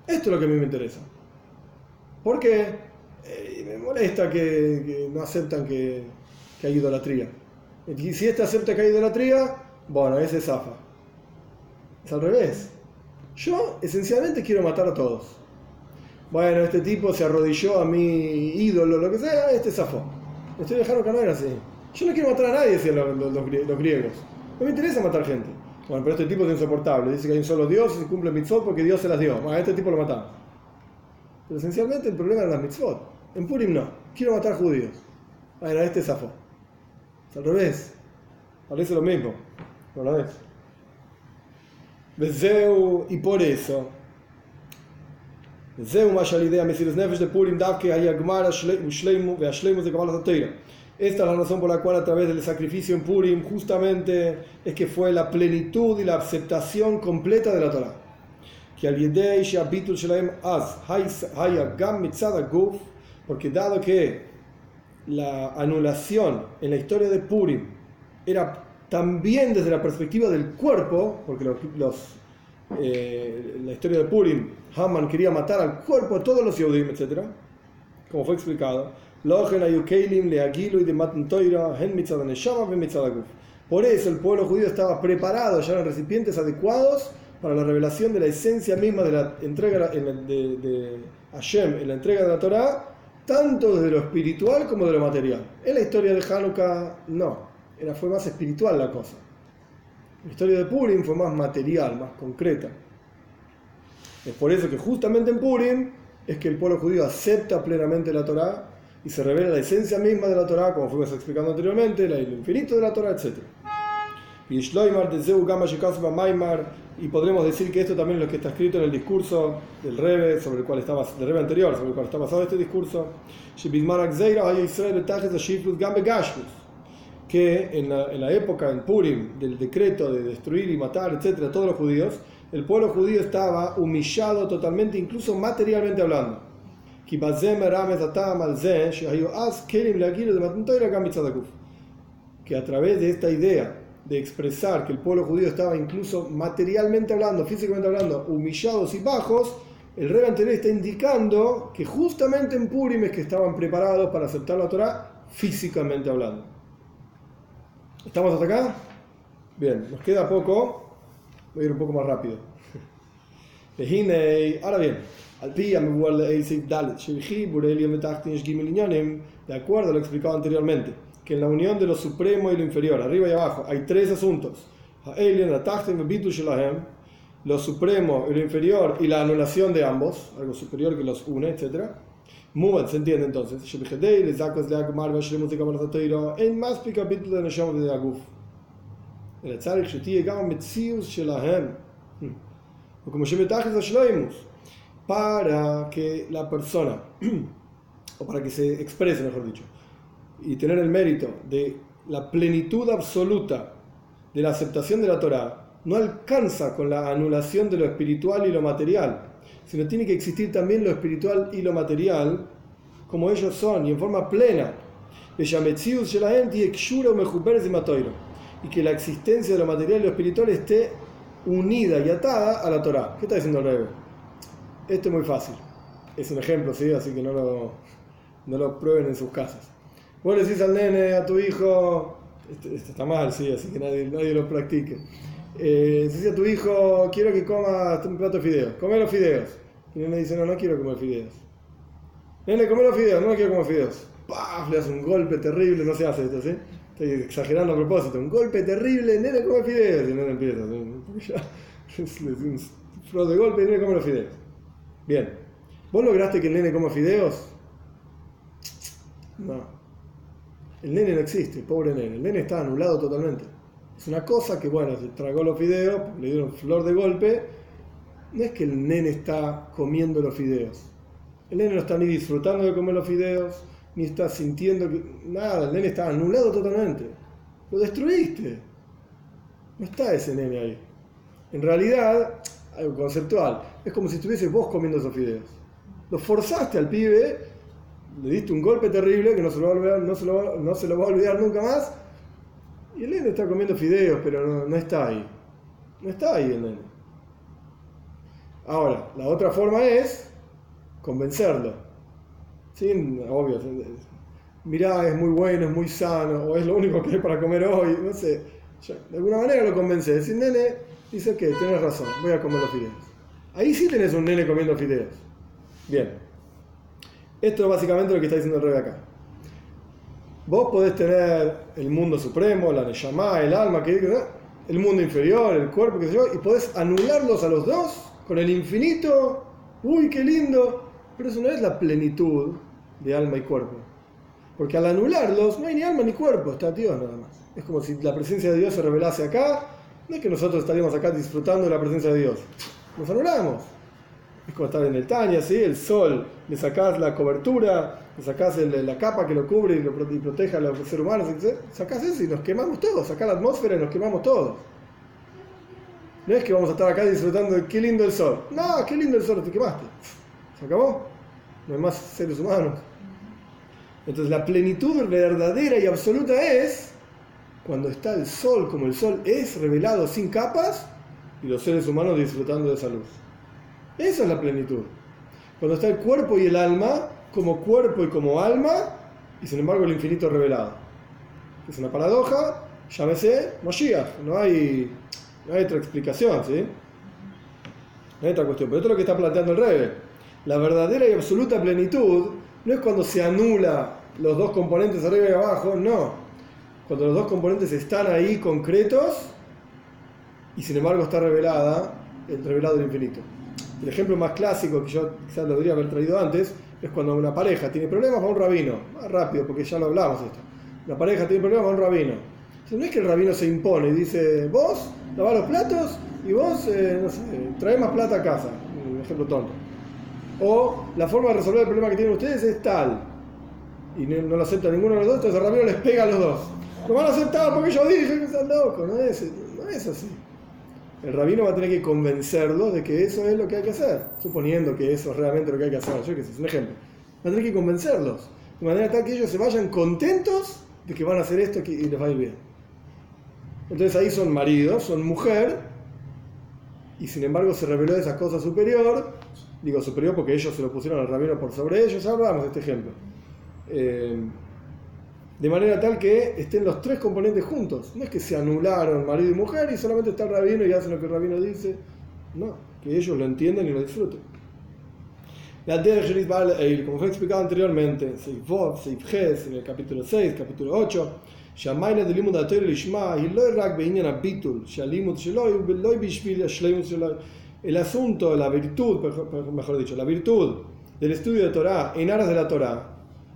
Esto es lo que a mí me interesa. ¿Por qué? Eh, me molesta que, que no aceptan que, que, hay idolatría. Y si este acepta que hay idolatría, bueno, ese es zafa. Es al revés. Yo esencialmente quiero matar a todos bueno, este tipo se arrodilló a mi ídolo, lo que sea, este zafó. Estoy dejando que no era así. Yo no quiero matar a nadie, decían los, los, griegos. No me interesa matar gente. Bueno, pero este tipo es insoportable. Dice que hay un solo Dios y cumple mitzvot porque Dios se las dio. A este tipo lo matamos. Pero esencialmente el problema es las mitzvot. En Purim no. Quiero matar judíos. Bueno, este zafó. Es al revés. Parece lo mismo. ¿No lo ves? y por eso esta es la razón por la cual a través del sacrificio en Purim justamente es que fue la plenitud y la aceptación completa de la Torah. Porque dado que la anulación en la historia de Purim era también desde la perspectiva del cuerpo, porque los, eh, la historia de Purim, Haman quería matar al cuerpo a todos los Yehudim, etc. Como fue explicado. Por eso el pueblo judío estaba preparado, ya en recipientes adecuados para la revelación de la esencia misma de la entrega de, Hashem en la entrega de la Torah, tanto de lo espiritual como de lo material. En la historia de Hanukkah, no, era, fue más espiritual la cosa. La historia de Purim fue más material, más concreta. Es por eso que justamente en Purim es que el pueblo judío acepta plenamente la Torá y se revela la esencia misma de la Torá, como fuimos explicando anteriormente, el infinito de la Torá, etc. Y podremos decir que esto también es lo que está escrito en el discurso del Rebe, sobre el cual estaba, del Rebe anterior, sobre el cual está basado este discurso que en la, época, en Purim, del decreto de destruir y matar, etcétera, a todos los judíos, el pueblo judío estaba humillado totalmente, incluso materialmente hablando. Que a través de esta idea de expresar que el pueblo judío estaba incluso materialmente hablando, físicamente hablando, humillados y bajos, el rey anterior está indicando que justamente en Purim que estaban preparados para aceptar la Torah físicamente hablando. ¿Estamos hasta acá? Bien, nos queda poco. Voy a ir un poco más rápido. Ahora bien, al pi amiguar le Eisik eh, Dalet, Shivji, Burelio Metachtin Shgimel Inyanim, de acuerdo a lo explicado anteriormente, que en la unión de lo supremo y lo inferior, arriba y abajo, hay tres asuntos. Lo supremo y lo inferior y la anulación de ambos, algo superior que los une, etc. Mubat, se entiende entonces. En más capítulo de Neshama de Aguf. El Atzarik Shetie Gama Metzius Shelahem. Hmm. Como Shemetachis Ashloimus para que la persona, o para que se exprese, mejor dicho, y tener el mérito de la plenitud absoluta de la aceptación de la Torah, no alcanza con la anulación de lo espiritual y lo material, sino tiene que existir también lo espiritual y lo material como ellos son y en forma plena y que la existencia de lo material y lo espiritual esté unida y atada a la Torah. ¿Qué está diciendo el rey? Esto es muy fácil. Es un ejemplo, ¿sí? Así que no lo, no lo prueben en sus casas. Vos le decís al nene, a tu hijo, esto, está mal, sí, así que nadie, nadie lo practique. Eh, a tu hijo, quiero que coma un plato de fideos. Come los fideos. Y el nene dice, no, no quiero comer fideos. Nene, come los fideos, no quiero comer fideos. ¡Paf! Le hace un golpe terrible, no se hace esto, ¿sí? Estoy exagerando a propósito. Un golpe terrible, nene come fideos. Y nene empieza. Es un de golpe y nene come los fideos. Bien. ¿Vos lograste que el nene coma fideos? No. El nene no existe, pobre nene. El nene está anulado totalmente. Es una cosa que, bueno, se tragó los fideos, le dieron flor de golpe. No es que el nene está comiendo los fideos. El nene no está ni disfrutando de comer los fideos, ni estás sintiendo que. Nada, el nene está anulado totalmente. Lo destruiste. No está ese nene ahí. En realidad, algo conceptual, es como si estuvieses vos comiendo esos fideos. Lo forzaste al pibe, le diste un golpe terrible que no se lo va a olvidar, no se lo, a olvidar nunca más. Y el nene está comiendo fideos, pero no, está ahí. No está ahí el nene. Ahora, la otra forma es convencerlo Sí, obvio. Mirá, es muy bueno, es muy sano, o es lo único que hay para comer hoy, no sé. de alguna manera lo convence. Decir, nene, dice que tienes razón, voy a comer los fideos. Ahí sí tenés un nene comiendo fideos. Bien. Esto es básicamente lo que está diciendo el rey acá. Vos podés tener el mundo supremo, la Neshama, el alma, el mundo inferior, el cuerpo, qué sé yo, y podés anularlos a los dos con el infinito. Uy, qué lindo. Pero eso no es la plenitud de alma y cuerpo. Porque al anularlos no hay ni alma ni cuerpo, está Dios nada más. Es como si la presencia de Dios se revelase acá, no es que nosotros estaríamos acá disfrutando de la presencia de Dios. Nos anulamos. Es como estar en el Tania, ¿sí? el sol, le sacás la cobertura, le sacás la capa que lo cubre y, lo, protege a los seres humanos, sacás eso y nos quemamos todos, sacás la atmósfera y nos quemamos todos. No es que vamos a estar acá disfrutando de qué lindo el sol. No, qué lindo el sol, te quemaste. Se acabó. No hay más seres humanos. Entonces la plenitud verdadera y absoluta es cuando está el sol como el sol es revelado sin capas y los seres humanos disfrutando de esa luz. Esa es la plenitud. Cuando está el cuerpo y el alma como cuerpo y como alma y sin embargo el infinito revelado. Es una paradoja, llámese Moshiach. No hay, no hay otra explicación, ¿sí? No hay otra cuestión. Pero esto es lo que está planteando el rey. La verdadera y absoluta plenitud no es cuando se anula los dos componentes arriba y abajo, no. Cuando los dos componentes están ahí concretos y sin embargo está revelada, el revelado del infinito. El ejemplo más clásico que yo quizás lo debería haber traído antes es cuando una pareja tiene problemas con un rabino. Más rápido, porque ya lo hablamos esto. La pareja tiene problemas con un rabino. Entonces, no es que el rabino se impone y dice, vos lavá los platos y vos, eh, no sé, trae más plata a casa. Un ejemplo tonto. O la forma de resolver el problema que tienen ustedes es tal. Y no, lo acepta ninguno de los dos, entonces el rabino les pega a los dos. Lo van a aceptar porque yo dije que están locos. No es, no es así. El rabino va a tener que convencerlos de que eso es lo que hay que hacer, suponiendo que eso es realmente lo que hay que hacer. Yo qué sé, es un ejemplo. Va a tener que convencerlos, de manera tal que ellos se vayan contentos de que van a hacer esto y les va a ir bien. Entonces ahí son maridos, son mujer, y sin embargo se reveló esa cosa superior, digo superior porque ellos se lo pusieron al rabino por sobre ellos, hablamos de este ejemplo. Eh, de manera tal que estén los tres componentes juntos. No es que se anularon marido y mujer y solamente está el rabino y hacen lo que el rabino dice. No, que ellos lo entienden y lo disfruten. La como fue explicado anteriormente, Seif Seif Ges, en el capítulo 6, capítulo 8, שהמיינה דלימוד התורה לשמה היא לא רק בעניין הביטול, שהלימוד שלו הוא לא בשביל השלימות שלו, el asunto, la virtud, mejor dicho, la virtud del estudio de Torah en aras de la Torah,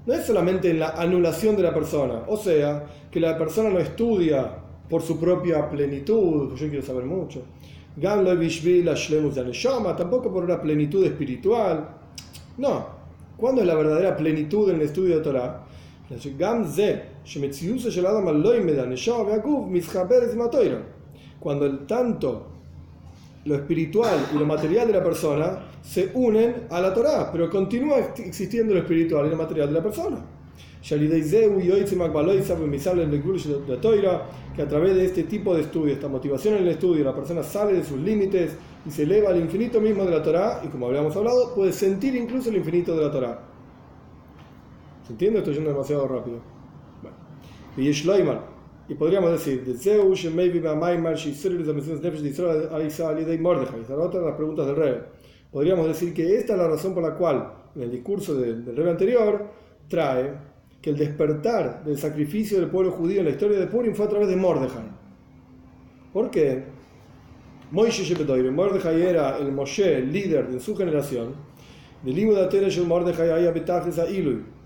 no es solamente en la anulación de la persona, o sea, que la persona no estudia por su propia plenitud, yo quiero saber mucho, tampoco por una plenitud espiritual, no, ¿cuándo es la verdadera plenitud en el estudio de Torah? Cuando el tanto lo espiritual y lo material de la persona se unen a la Torah, pero continúa existiendo lo espiritual y lo material de la persona. Que a través de este tipo de estudio, esta motivación en el estudio, la persona sale de sus límites y se eleva al infinito mismo de la Torah, y como habíamos hablado, puede sentir incluso el infinito de la Torah. ¿Se entiende? Estoy yendo demasiado rápido. Bueno. Y podríamos decir, de de de de las preguntas del rey. Podríamos decir que esta es la razón por la cual en el discurso del, del rey anterior trae que el despertar del sacrificio del pueblo judío en la historia de Purim fue a través de Mordechai. ¿Por qué? Mordechai era el Moshe, el líder de su generación.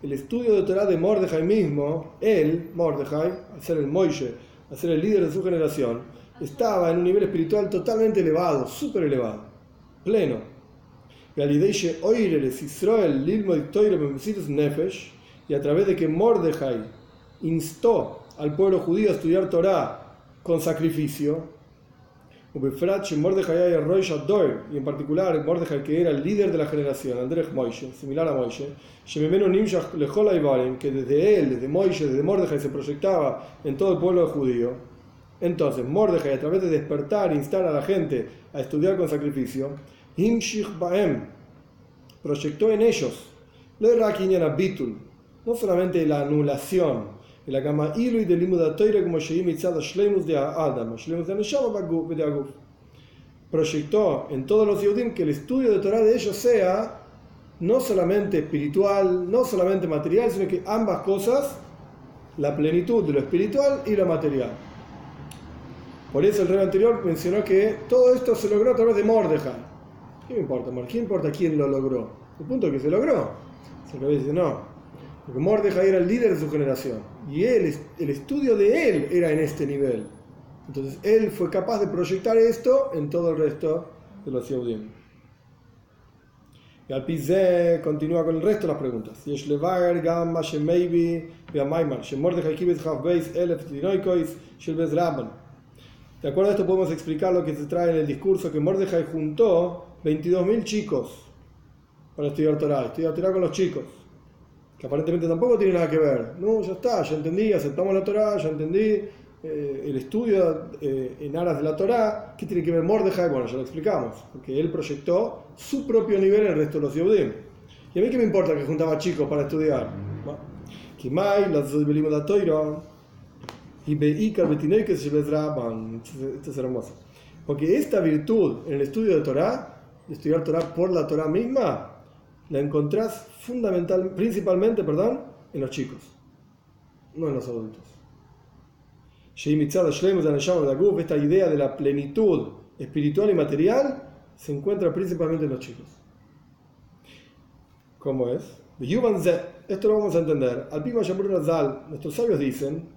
El estudio de Torah de Mordechai mismo, él, Mordechai, al ser el Moishe, al ser el líder de su generación, estaba en un nivel espiritual totalmente elevado, súper elevado, pleno y a través de que Mordejai instó al pueblo judío a estudiar Torah con sacrificio, y en particular Mordejai que era el líder de la generación, Andrés Moishe, similar a Moishe, que desde él, desde Moishe, desde Mordejai se proyectaba en todo el pueblo judío. Entonces, Mordejai, a través de despertar, instar a la gente a estudiar con sacrificio, Baem proyectó en ellos no solamente la anulación, la gama ilu y del como shleimus de Adam, shleimus de Aguf. Proyectó en todos los Yehudim que el estudio de Torah de ellos sea no solamente espiritual, no solamente material, sino que ambas cosas, la plenitud de lo espiritual y lo material. Por eso el rey anterior mencionó que todo esto se logró a través de Mordejai. ¿Qué me importa, ¿Qué importa quién lo logró? El punto es que se logró. Se lo dice, no. Porque Mordejai era el líder de su generación. Y él, el estudio de él era en este nivel. Entonces él fue capaz de proyectar esto en todo el resto de los Yehudim. Y al Pizé continúa con el resto de las preguntas. De acuerdo a esto podemos explicar lo que se trae en el discurso que Mordejai juntó 22.000 chicos para estudiar Torah, estudiar Torah con los chicos, que aparentemente tampoco tiene nada que ver. No, ya está, ya entendí, aceptamos la Torah, ya entendí eh, el estudio eh, en aras de la Torah. ¿Qué tiene que ver Mordejai? Bueno, ya lo explicamos, porque él proyectó su propio nivel en el resto de los Yehudim. ¿Y a mí qué me importa que juntaba chicos para estudiar? Kimai, la Torah, y Beikar Betinoikes Esto es hermoso. Porque esta virtud en el estudio de Torah estudiar Torah por la Torah misma, la encontrás fundamental, principalmente perdón, en los chicos, no en los adultos. Esta idea de la plenitud espiritual y material se encuentra principalmente en los chicos. ¿Cómo es? Esto lo vamos a entender. Al Pima Razal, nuestros sabios dicen,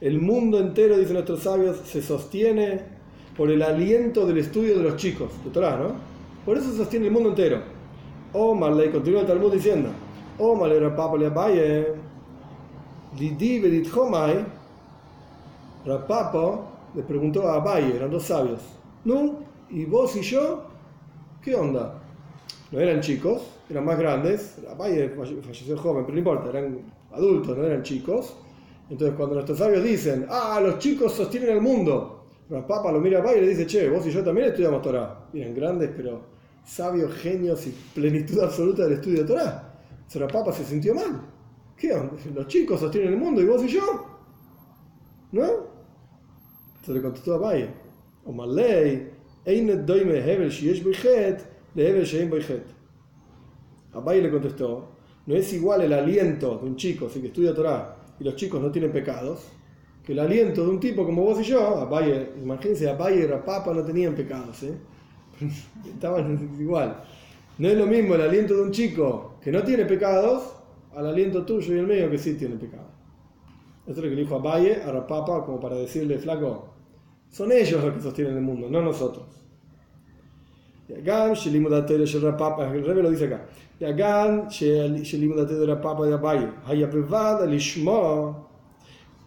el mundo entero, dicen nuestros sabios, se sostiene por el aliento del estudio de los chicos, de ¿no? Por eso sostiene el mundo entero. Marley, continúa el Talmud diciendo, Marley, Rapapa le abaye, Lidi Bedit Homai, Rapapo le preguntó a Abaye, eran dos sabios, ¿no? ¿Y vos y yo? ¿Qué onda? no eran chicos, eran más grandes, Abaye falleció joven, pero no importa, eran adultos, no eran chicos. Entonces cuando nuestros sabios dicen, ah, los chicos sostienen el mundo, Papa lo mira a y le dice, che, vos y yo también estudiamos Torah. Eran grandes, pero sabios, genios y plenitud absoluta del estudio de Torah. Entonces Papa se sintió mal. ¿Qué onda? Los chicos sostienen el mundo y vos y yo. ¿No? Entonces le contestó a Abaye, o Malay, Einet doime hevel shiesh boichet, le hevel shein boichet. Abaye le contestó, no es igual el aliento de un chico, si que estudia Torah, y los chicos no tienen pecados, que el aliento de un tipo como vos y yo, Abaye, imagínense, Abaye y Rapapa no tenían pecados, ¿eh? estaban igual. No es lo mismo el aliento de un chico que no tiene pecados al aliento tuyo y el mío que sí tiene pecados. Esto es lo que le dijo Abaye a Rapapa como para decirle, flaco, son ellos los que sostienen el mundo, no nosotros. El Rebe lo dice acá.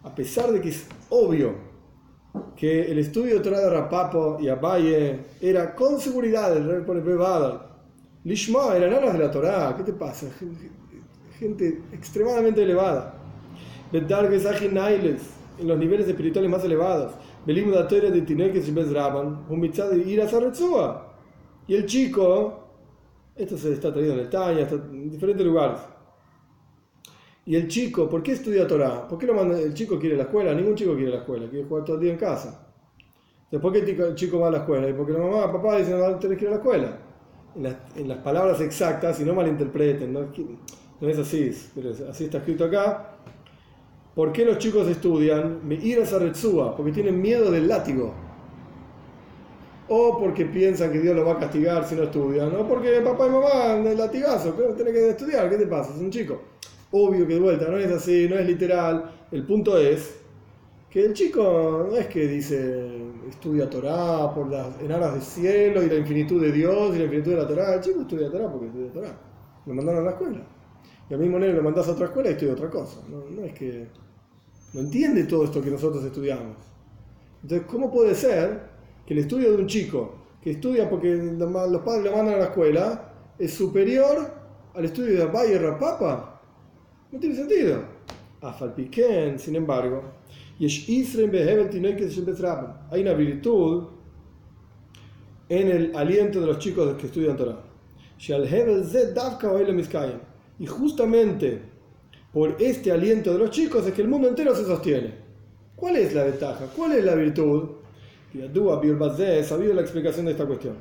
A pesar de que es obvio que el estudio de Rapapo y Abaye era con seguridad, el pone privado. Lishma eran alas de la Torah, ¿qué te pasa? Gente extremadamente elevada. En los niveles espirituales más elevados. Belim da Torah de Tinekes y Bezraban, un mitzad de ir a Sarretzua. Y el chico, esto se está traído en el en diferentes lugares. Y el chico, ¿por qué estudia Torah? ¿Por qué lo manda? el chico quiere la escuela? Ningún chico quiere la escuela, quiere jugar todo el día en casa. ¿por qué el chico va a la escuela? Porque la mamá, papá dicen, no, tenés que ir a la escuela. En las, palabras exactas, y no malinterpreten, no, es así, pero así está escrito acá. ¿Por qué los chicos estudian? Ir a porque tienen miedo del látigo. O porque piensan que Dios los va a castigar si no estudian. O porque papá y mamá, el latigazo, tenés que estudiar, ¿qué te pasa? Es un chico. Obvio que de vuelta, no es así, no es literal. El punto es que el chico no es que dice estudia Torah por las, en aras del cielo y la infinitud de Dios y la infinitud de la Torah. El chico estudia Torah porque estudia Torah. Lo mandaron a la escuela. Y al mismo nivel lo mandás a otra escuela y estudia otra cosa. no es que no entiende todo esto que nosotros estudiamos. Entonces, ¿cómo puede ser que el estudio de un chico que estudia porque los padres lo mandan a la escuela es superior al estudio de Abaye y Rapapa? No tiene sentido. Afalpiken, sin embargo, hay una virtud en el aliento de los chicos que estudian Torah. Y justamente por este aliento de los chicos es que el mundo entero se sostiene. ¿Cuál es la ventaja? ¿Cuál es la virtud? sabido la explicación de esta cuestión.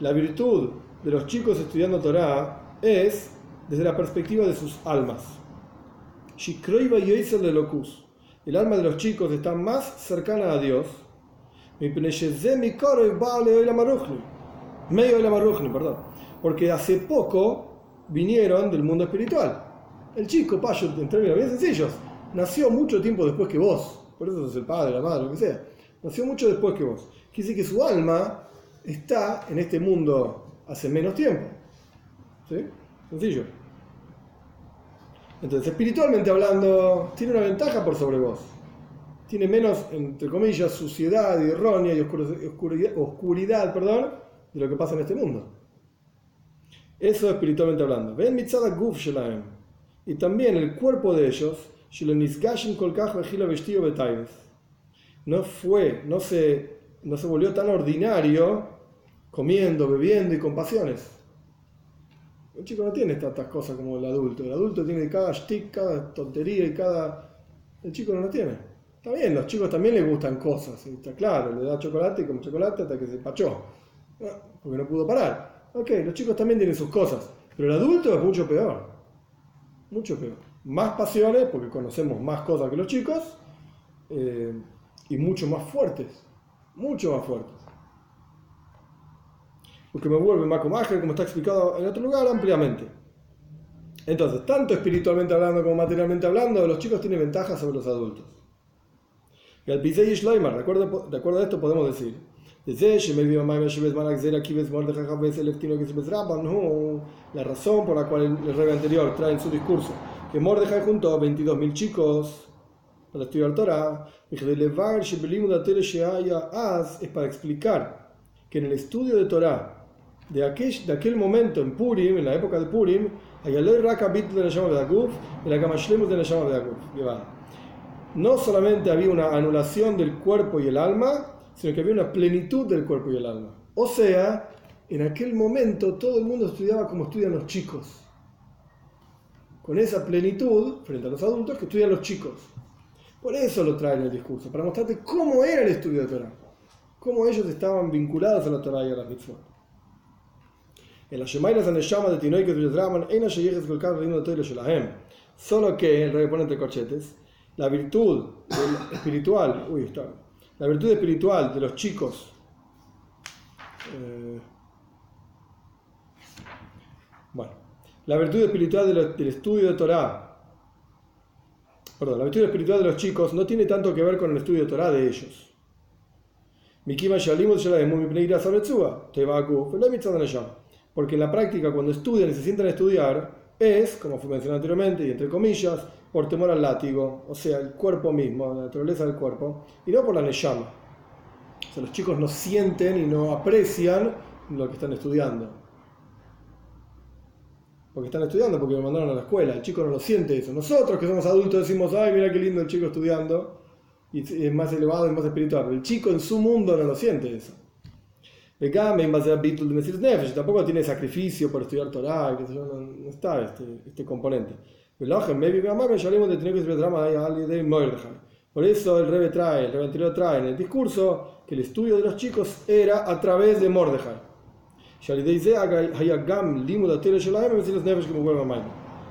La virtud de los chicos estudiando Torah es desde la perspectiva de sus almas. El alma de los chicos está más cercana a Dios. Medio de la perdón porque hace poco vinieron del mundo espiritual. El chico, Payo, en términos bien sencillos, nació mucho tiempo después que vos, por eso es el padre, la madre, lo que sea, nació mucho después que vos. Quiere decir que su alma está en este mundo hace menos tiempo. ¿Sí? Sencillo. Entonces, espiritualmente hablando, tiene una ventaja por sobre vos. Tiene menos, entre comillas, suciedad y errónea y oscuridad, oscuridad perdón, de lo que pasa en este mundo. Eso espiritualmente hablando. Ven mitzada guf. Y también el cuerpo de ellos, no fue, no se, no se volvió tan ordinario comiendo, bebiendo y con pasiones. El chico no tiene tantas cosas como el adulto. El adulto tiene cada stick, cada tontería y cada... El chico no lo tiene. Está bien, los chicos también les gustan cosas. Está claro, le da chocolate y come chocolate hasta que se pachó. Porque no pudo parar. Ok, los chicos también tienen sus cosas, pero el adulto es mucho peor. Mucho peor. Más pasiones, porque conocemos más cosas que los chicos, eh, y mucho más fuertes. Mucho más fuertes. Porque me vuelve más como está explicado en otro lugar ampliamente. Entonces, tanto espiritualmente hablando como materialmente hablando, los chicos tienen ventajas sobre los adultos. Y al Pisei y de acuerdo, de acuerdo a esto podemos decir la razón por la cual el rey anterior trae en su discurso que Mordejai juntó a 22.000 chicos para estudiar Torah, es para explicar que en el estudio de Torah de aquel, de aquel momento en Purim, en la época de Purim. No solamente había una anulación del cuerpo y el alma, sino que había una plenitud del cuerpo y el alma. O sea, en aquel momento todo el mundo estudiaba como estudian los chicos. Con esa plenitud frente a los adultos que estudian los chicos. Por eso lo traen el discurso, para mostrarte cómo era el estudio de Torah. Cómo ellos estaban vinculados a la Torah y a la mitzvot. Solo que, el rey pone entre corchetes, la virtud espiritual, uy, está, la virtud espiritual de los chicos eh, bueno, la virtud espiritual del estudio de Torah, perdón, la virtud espiritual de los chicos no tiene tanto que ver con el estudio de Torah de ellos. Porque en la práctica, cuando estudian y se sientan a estudiar, es, como fue mencionado anteriormente, y entre comillas, por temor al látigo, o sea, el cuerpo mismo, la naturaleza del cuerpo, y no por la neyama. O sea, los chicos no sienten y no aprecian lo que están estudiando. Porque están estudiando, porque me mandaron a la escuela. El chico no lo siente eso. Nosotros que somos adultos decimos, ay, mira qué lindo el chico estudiando. Y es más elevado y más espiritual. El chico en su mundo no lo siente eso. Tampoco tiene sacrificio por estudiar Torah, que no, está este, este componente. Por eso el Rebe trae, el Rebe anterior trae en el discurso que el estudio de los chicos era a través de Mordejai.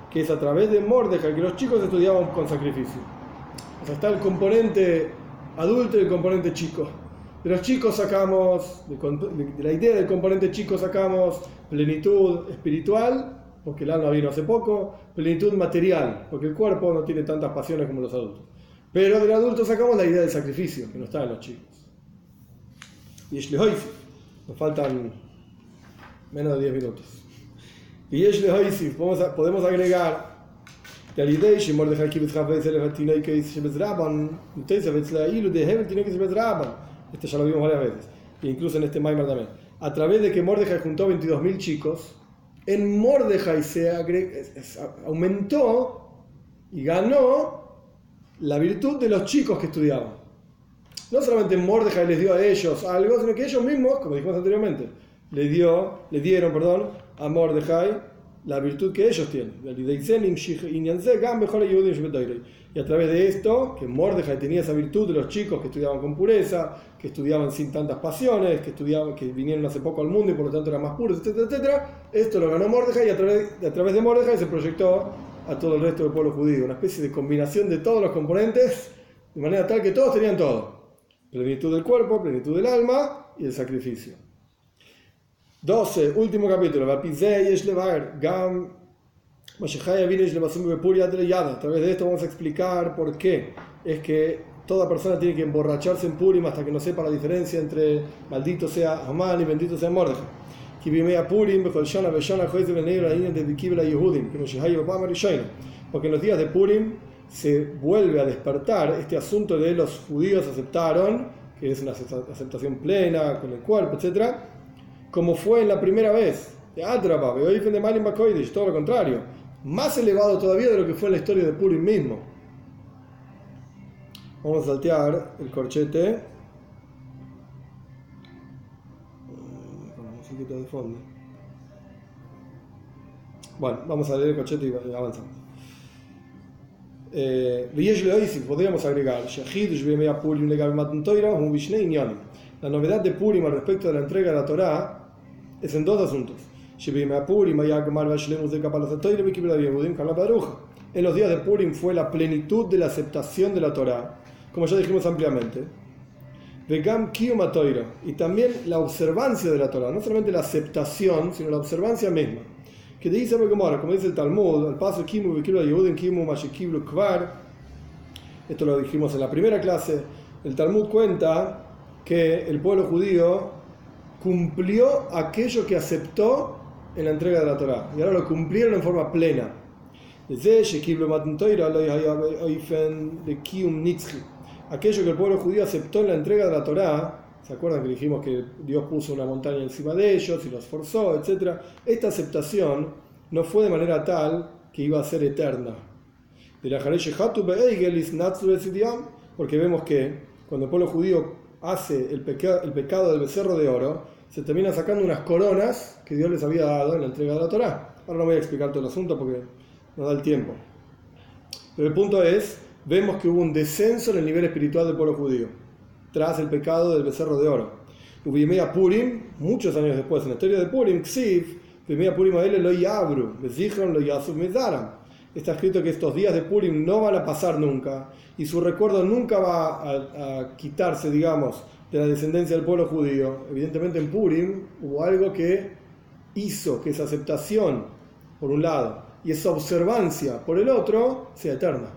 Que es a través de Mordejai que los chicos estudiaban con sacrificio. O sea, está el componente adulto y el componente chico. De los chicos sacamos, de, la idea del componente chico sacamos plenitud espiritual, porque el alma vino hace poco, plenitud material, porque el cuerpo no tiene tantas pasiones como los adultos. Pero del adulto sacamos la idea del sacrificio, que no está en los chicos. Y nos faltan menos de 10 minutos. Y podemos, agregar Shebez Rabban, entonces Vetz Este ya lo vimos varias veces, e incluso en este Maimar también. A través de que Mordechai juntó 22.000 chicos, en Mordechai se aumentó y ganó la virtud de los chicos que estudiaban. No solamente Mordejai les dio a ellos algo, sino que ellos mismos, como dijimos anteriormente, le, dio, le dieron perdón, a Mordejai la virtud que ellos tienen. Y a través de esto, que Mordejai tenía esa virtud de los chicos que estudiaban con pureza, que estudiaban sin tantas pasiones, que, estudiaban, que vinieron hace poco al mundo y por lo tanto eran más puros, etcétera, etcétera, esto lo ganó Mordejai y a través, a través de Mordejai se proyectó a todo el resto del pueblo judío, una especie de combinación de todos los componentes, de manera tal que todos tenían todo. Plenitud del cuerpo, plenitud del alma y el sacrificio. 12, último capítulo. A través de esto vamos a explicar por qué es que toda persona tiene que emborracharse en Purim hasta que no sepa la diferencia entre maldito sea Amán y bendito sea Mordechai. Porque en los días de Purim se vuelve a despertar este asunto de los judíos aceptaron, que es una aceptación plena con el cuerpo, etc., como fue en la primera vez de Adraba, de Malim todo lo contrario, más elevado todavía de lo que fue la historia de Purim mismo. Vamos a saltear el corchete de fondo. Bueno, vamos a leer el cochete y avanzamos. Eh, podríamos agregar, la novedad de Purim al respecto de la entrega de la Torah es en dos asuntos. En los días de Purim fue la plenitud de la aceptación de la Torah, como ya dijimos ampliamente y también la observancia de la Torah, no solamente la aceptación, sino la observancia misma. Que dice como dice el Talmud, al paso Kimu Kimu Kvar, esto lo dijimos en la primera clase, el Talmud cuenta que el pueblo judío cumplió aquello que aceptó en la entrega de la Torah, y ahora lo cumplieron en forma plena. Aquello que el pueblo judío aceptó en la entrega de la Torá ¿Se acuerdan que dijimos que Dios puso una montaña encima de ellos y los forzó, etcétera? Esta aceptación no fue de manera tal que iba a ser eterna. Porque vemos que cuando el pueblo judío hace el, el pecado del becerro de oro, se termina sacando unas coronas que Dios les había dado en la entrega de la Torá. Ahora no voy a explicar todo el asunto porque no da el tiempo. Pero el punto es, vemos que hubo un descenso en el nivel espiritual del pueblo judío, tras el pecado del becerro de oro. Ubimea Purim, muchos años después, en la historia de Purim, Ksiv, Ubimea Purim a lo yabru, lo yasub Está escrito que estos días de Purim no van a pasar nunca y su recuerdo nunca va a quitarse, digamos, de la descendencia del pueblo judío. Evidentemente en Purim hubo algo que hizo que esa aceptación, por un lado, y esa observancia, por el otro, sea eterna.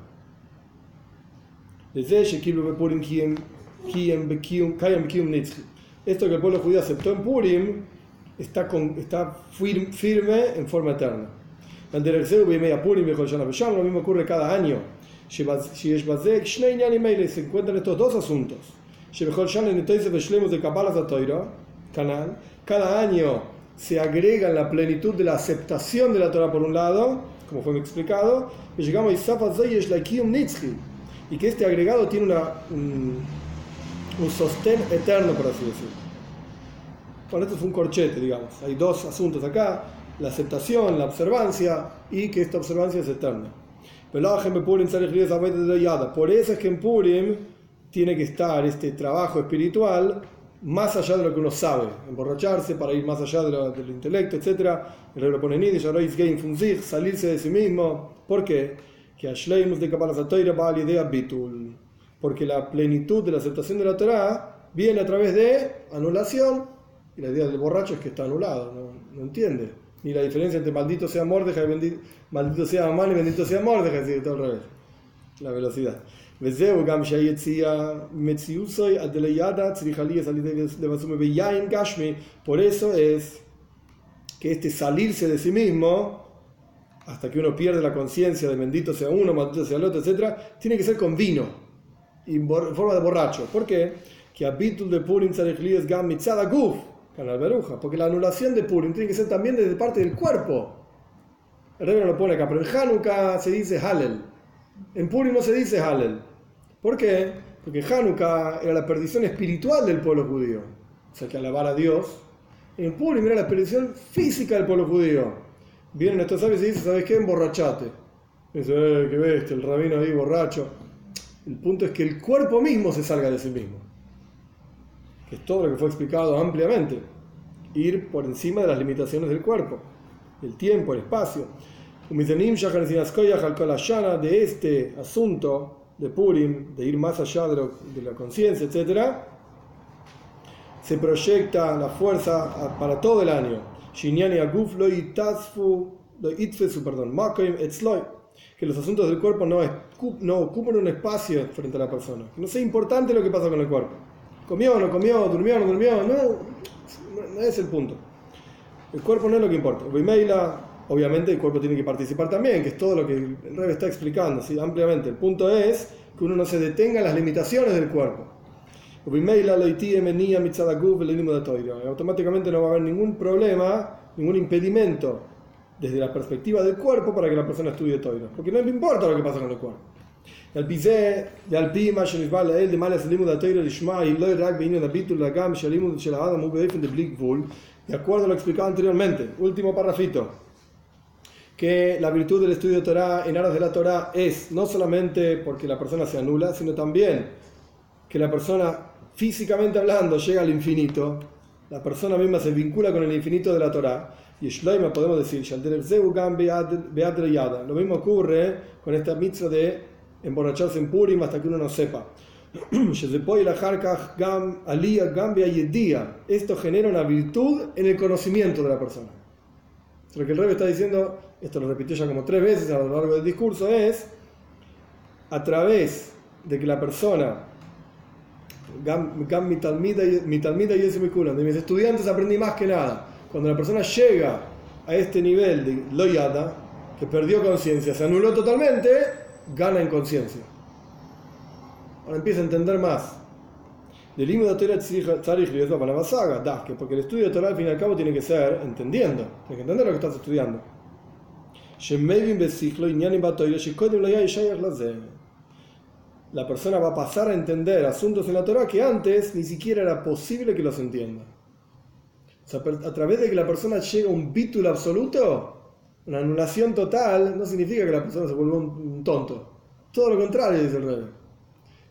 Esto que el pueblo judío aceptó en Purim está, con, está firme en forma eterna. Lo mismo ocurre cada año. Se encuentran estos dos asuntos. Cada año se agrega la plenitud de la aceptación de la Torah por un lado, como fue explicado, y llegamos a y que este agregado tiene una, un, un sostén eterno, por así decirlo. Bueno, esto es un corchete, digamos. Hay dos asuntos acá la aceptación, la observancia y que esta observancia es eterna. Por eso es que en Purim tiene que estar este trabajo espiritual más allá de lo que uno sabe, emborracharse para ir más allá del intelecto, etc. El lo pone en salirse de sí mismo. ¿Por qué? Que de Porque la plenitud de la aceptación de la Torah viene a través de anulación y la idea del borracho es que está anulado, no, no entiende ni la diferencia entre maldito sea Mordejai y bendito, maldito sea Amán y bendito sea Mordejai, así todo al revés. La velocidad. Por eso es que este salirse de sí mismo, hasta que uno pierde la conciencia de bendito sea uno, maldito sea el otro, etc., tiene que ser con vino, en forma de borracho. ¿Por qué? Que habitul de Purim es gam mitzada guf porque la anulación de Purim tiene que ser también desde parte del cuerpo. El rey no lo pone acá, pero en Hanukkah se dice Halel. En Purim no se dice Halel. ¿Por qué? Porque Hanukkah era la perdición espiritual del pueblo judío. O sea, que alabar a Dios. En Purim era la perdición física del pueblo judío. Vienen estos sabios y dicen, ¿sabes qué? Emborrachate. Dice, eh, qué bestia, el rabino ahí borracho. El punto es que el cuerpo mismo se salga de sí mismo que es todo lo que fue explicado ampliamente, ir por encima de las limitaciones del cuerpo, el tiempo, el espacio. De este asunto de Purim, de ir más allá de, la conciencia, etc., se proyecta la fuerza para todo el año. Que los asuntos del cuerpo no, no ocupan un espacio frente a la persona. Que no sea importante lo que pasa con el cuerpo. Comió, no comió, durmió, no durmió, no, no es el punto. El cuerpo no es lo que importa obviamente el cuerpo tiene que participar también, que es todo lo que el Rebe está explicando ¿sí? ampliamente. El punto es que uno no se detenga en las limitaciones del cuerpo. Automáticamente no va a haber ningún problema, ningún impedimento desde la perspectiva del cuerpo para que la persona estudie Toiro, porque no le importa lo que pasa con el cuerpo. El pise de al pi ma el de malas limud atayr lishma y lo rak da bitul la gam shalimud shel de blik de acuerdo a lo explicado anteriormente último parrafito que la virtud del estudio de Torah en aras de la Torah es no solamente porque la persona se anula, sino también que la persona físicamente hablando llega al infinito, la persona misma se vincula con el infinito de la Torah, y Shloima podemos decir, lo mismo ocurre con esta mitzvah de emborracharse en Purim hasta que uno no sepa. Esto genera una virtud en el conocimiento de la persona. Lo que el rey está diciendo, esto lo repitió ya como tres veces a lo largo del discurso, es a través de que la persona, y de mis estudiantes aprendí más que nada. Cuando la persona llega a este nivel de loyada, que perdió conciencia, se anuló totalmente, gana en conciencia. Ahora empieza a entender más. Del himno de Torah tzarich liot para saga, das, que porque el estudio de Torah al fin y al cabo tiene que ser entendiendo, tienes que entender lo que estás estudiando. Shemevin Besiclo, Inyanim Batoiro, Shikodim Loyay Shayach Lazem la persona va a pasar a entender asuntos en la Torah que antes ni siquiera era posible que los entienda. O sea, a través de que la persona llega a un bítulo absoluto, una anulación total, no significa que la persona se vuelva un, tonto. Todo lo contrario, dice el rey.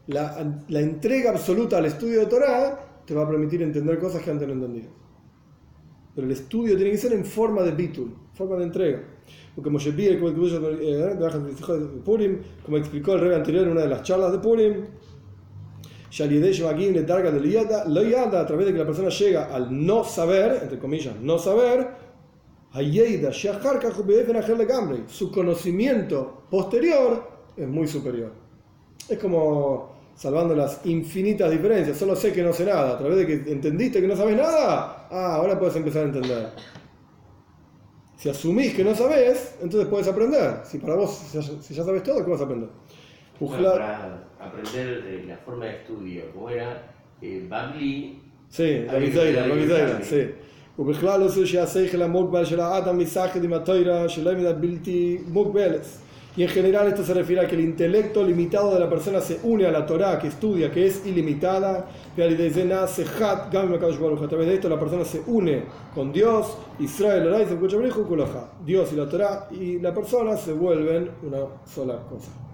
La, la, entrega absoluta al estudio de Torah te va a permitir entender cosas que antes no entendías. Pero el estudio tiene que ser en forma de bítulo, forma de entrega. Porque Moshe Biel, como, eh, de Purim, como explicó el rey anterior en una de las charlas de Purim, a través de que la persona llega al no saber, entre comillas, no saber, su conocimiento posterior es muy superior. Es como salvando las infinitas diferencias, solo sé que no sé nada, a través de que entendiste que no sabes nada, ah, ahora puedes empezar a entender. Si asumís que no sabes, entonces puedes aprender. Si para vos, si ya, si ya sabes todo, ¿qué vas a aprender? Bueno, Ujla- para aprender eh, la forma de estudio, como era eh, Babli, Sí, Ahí Rabizeira, está, Rabizeira, ahí sí. ובכלל לא זה שהשכל המוגבל של האדם מסחד עם התוירה שלא מידה בלתי מוגבלת. Y en general esto se refiere a que el intelecto limitado de la persona se une a la Torah que estudia, que es ilimitada. A través de esto la persona se une con Dios, Israel. Dios y la Torah y la persona se vuelven una sola cosa.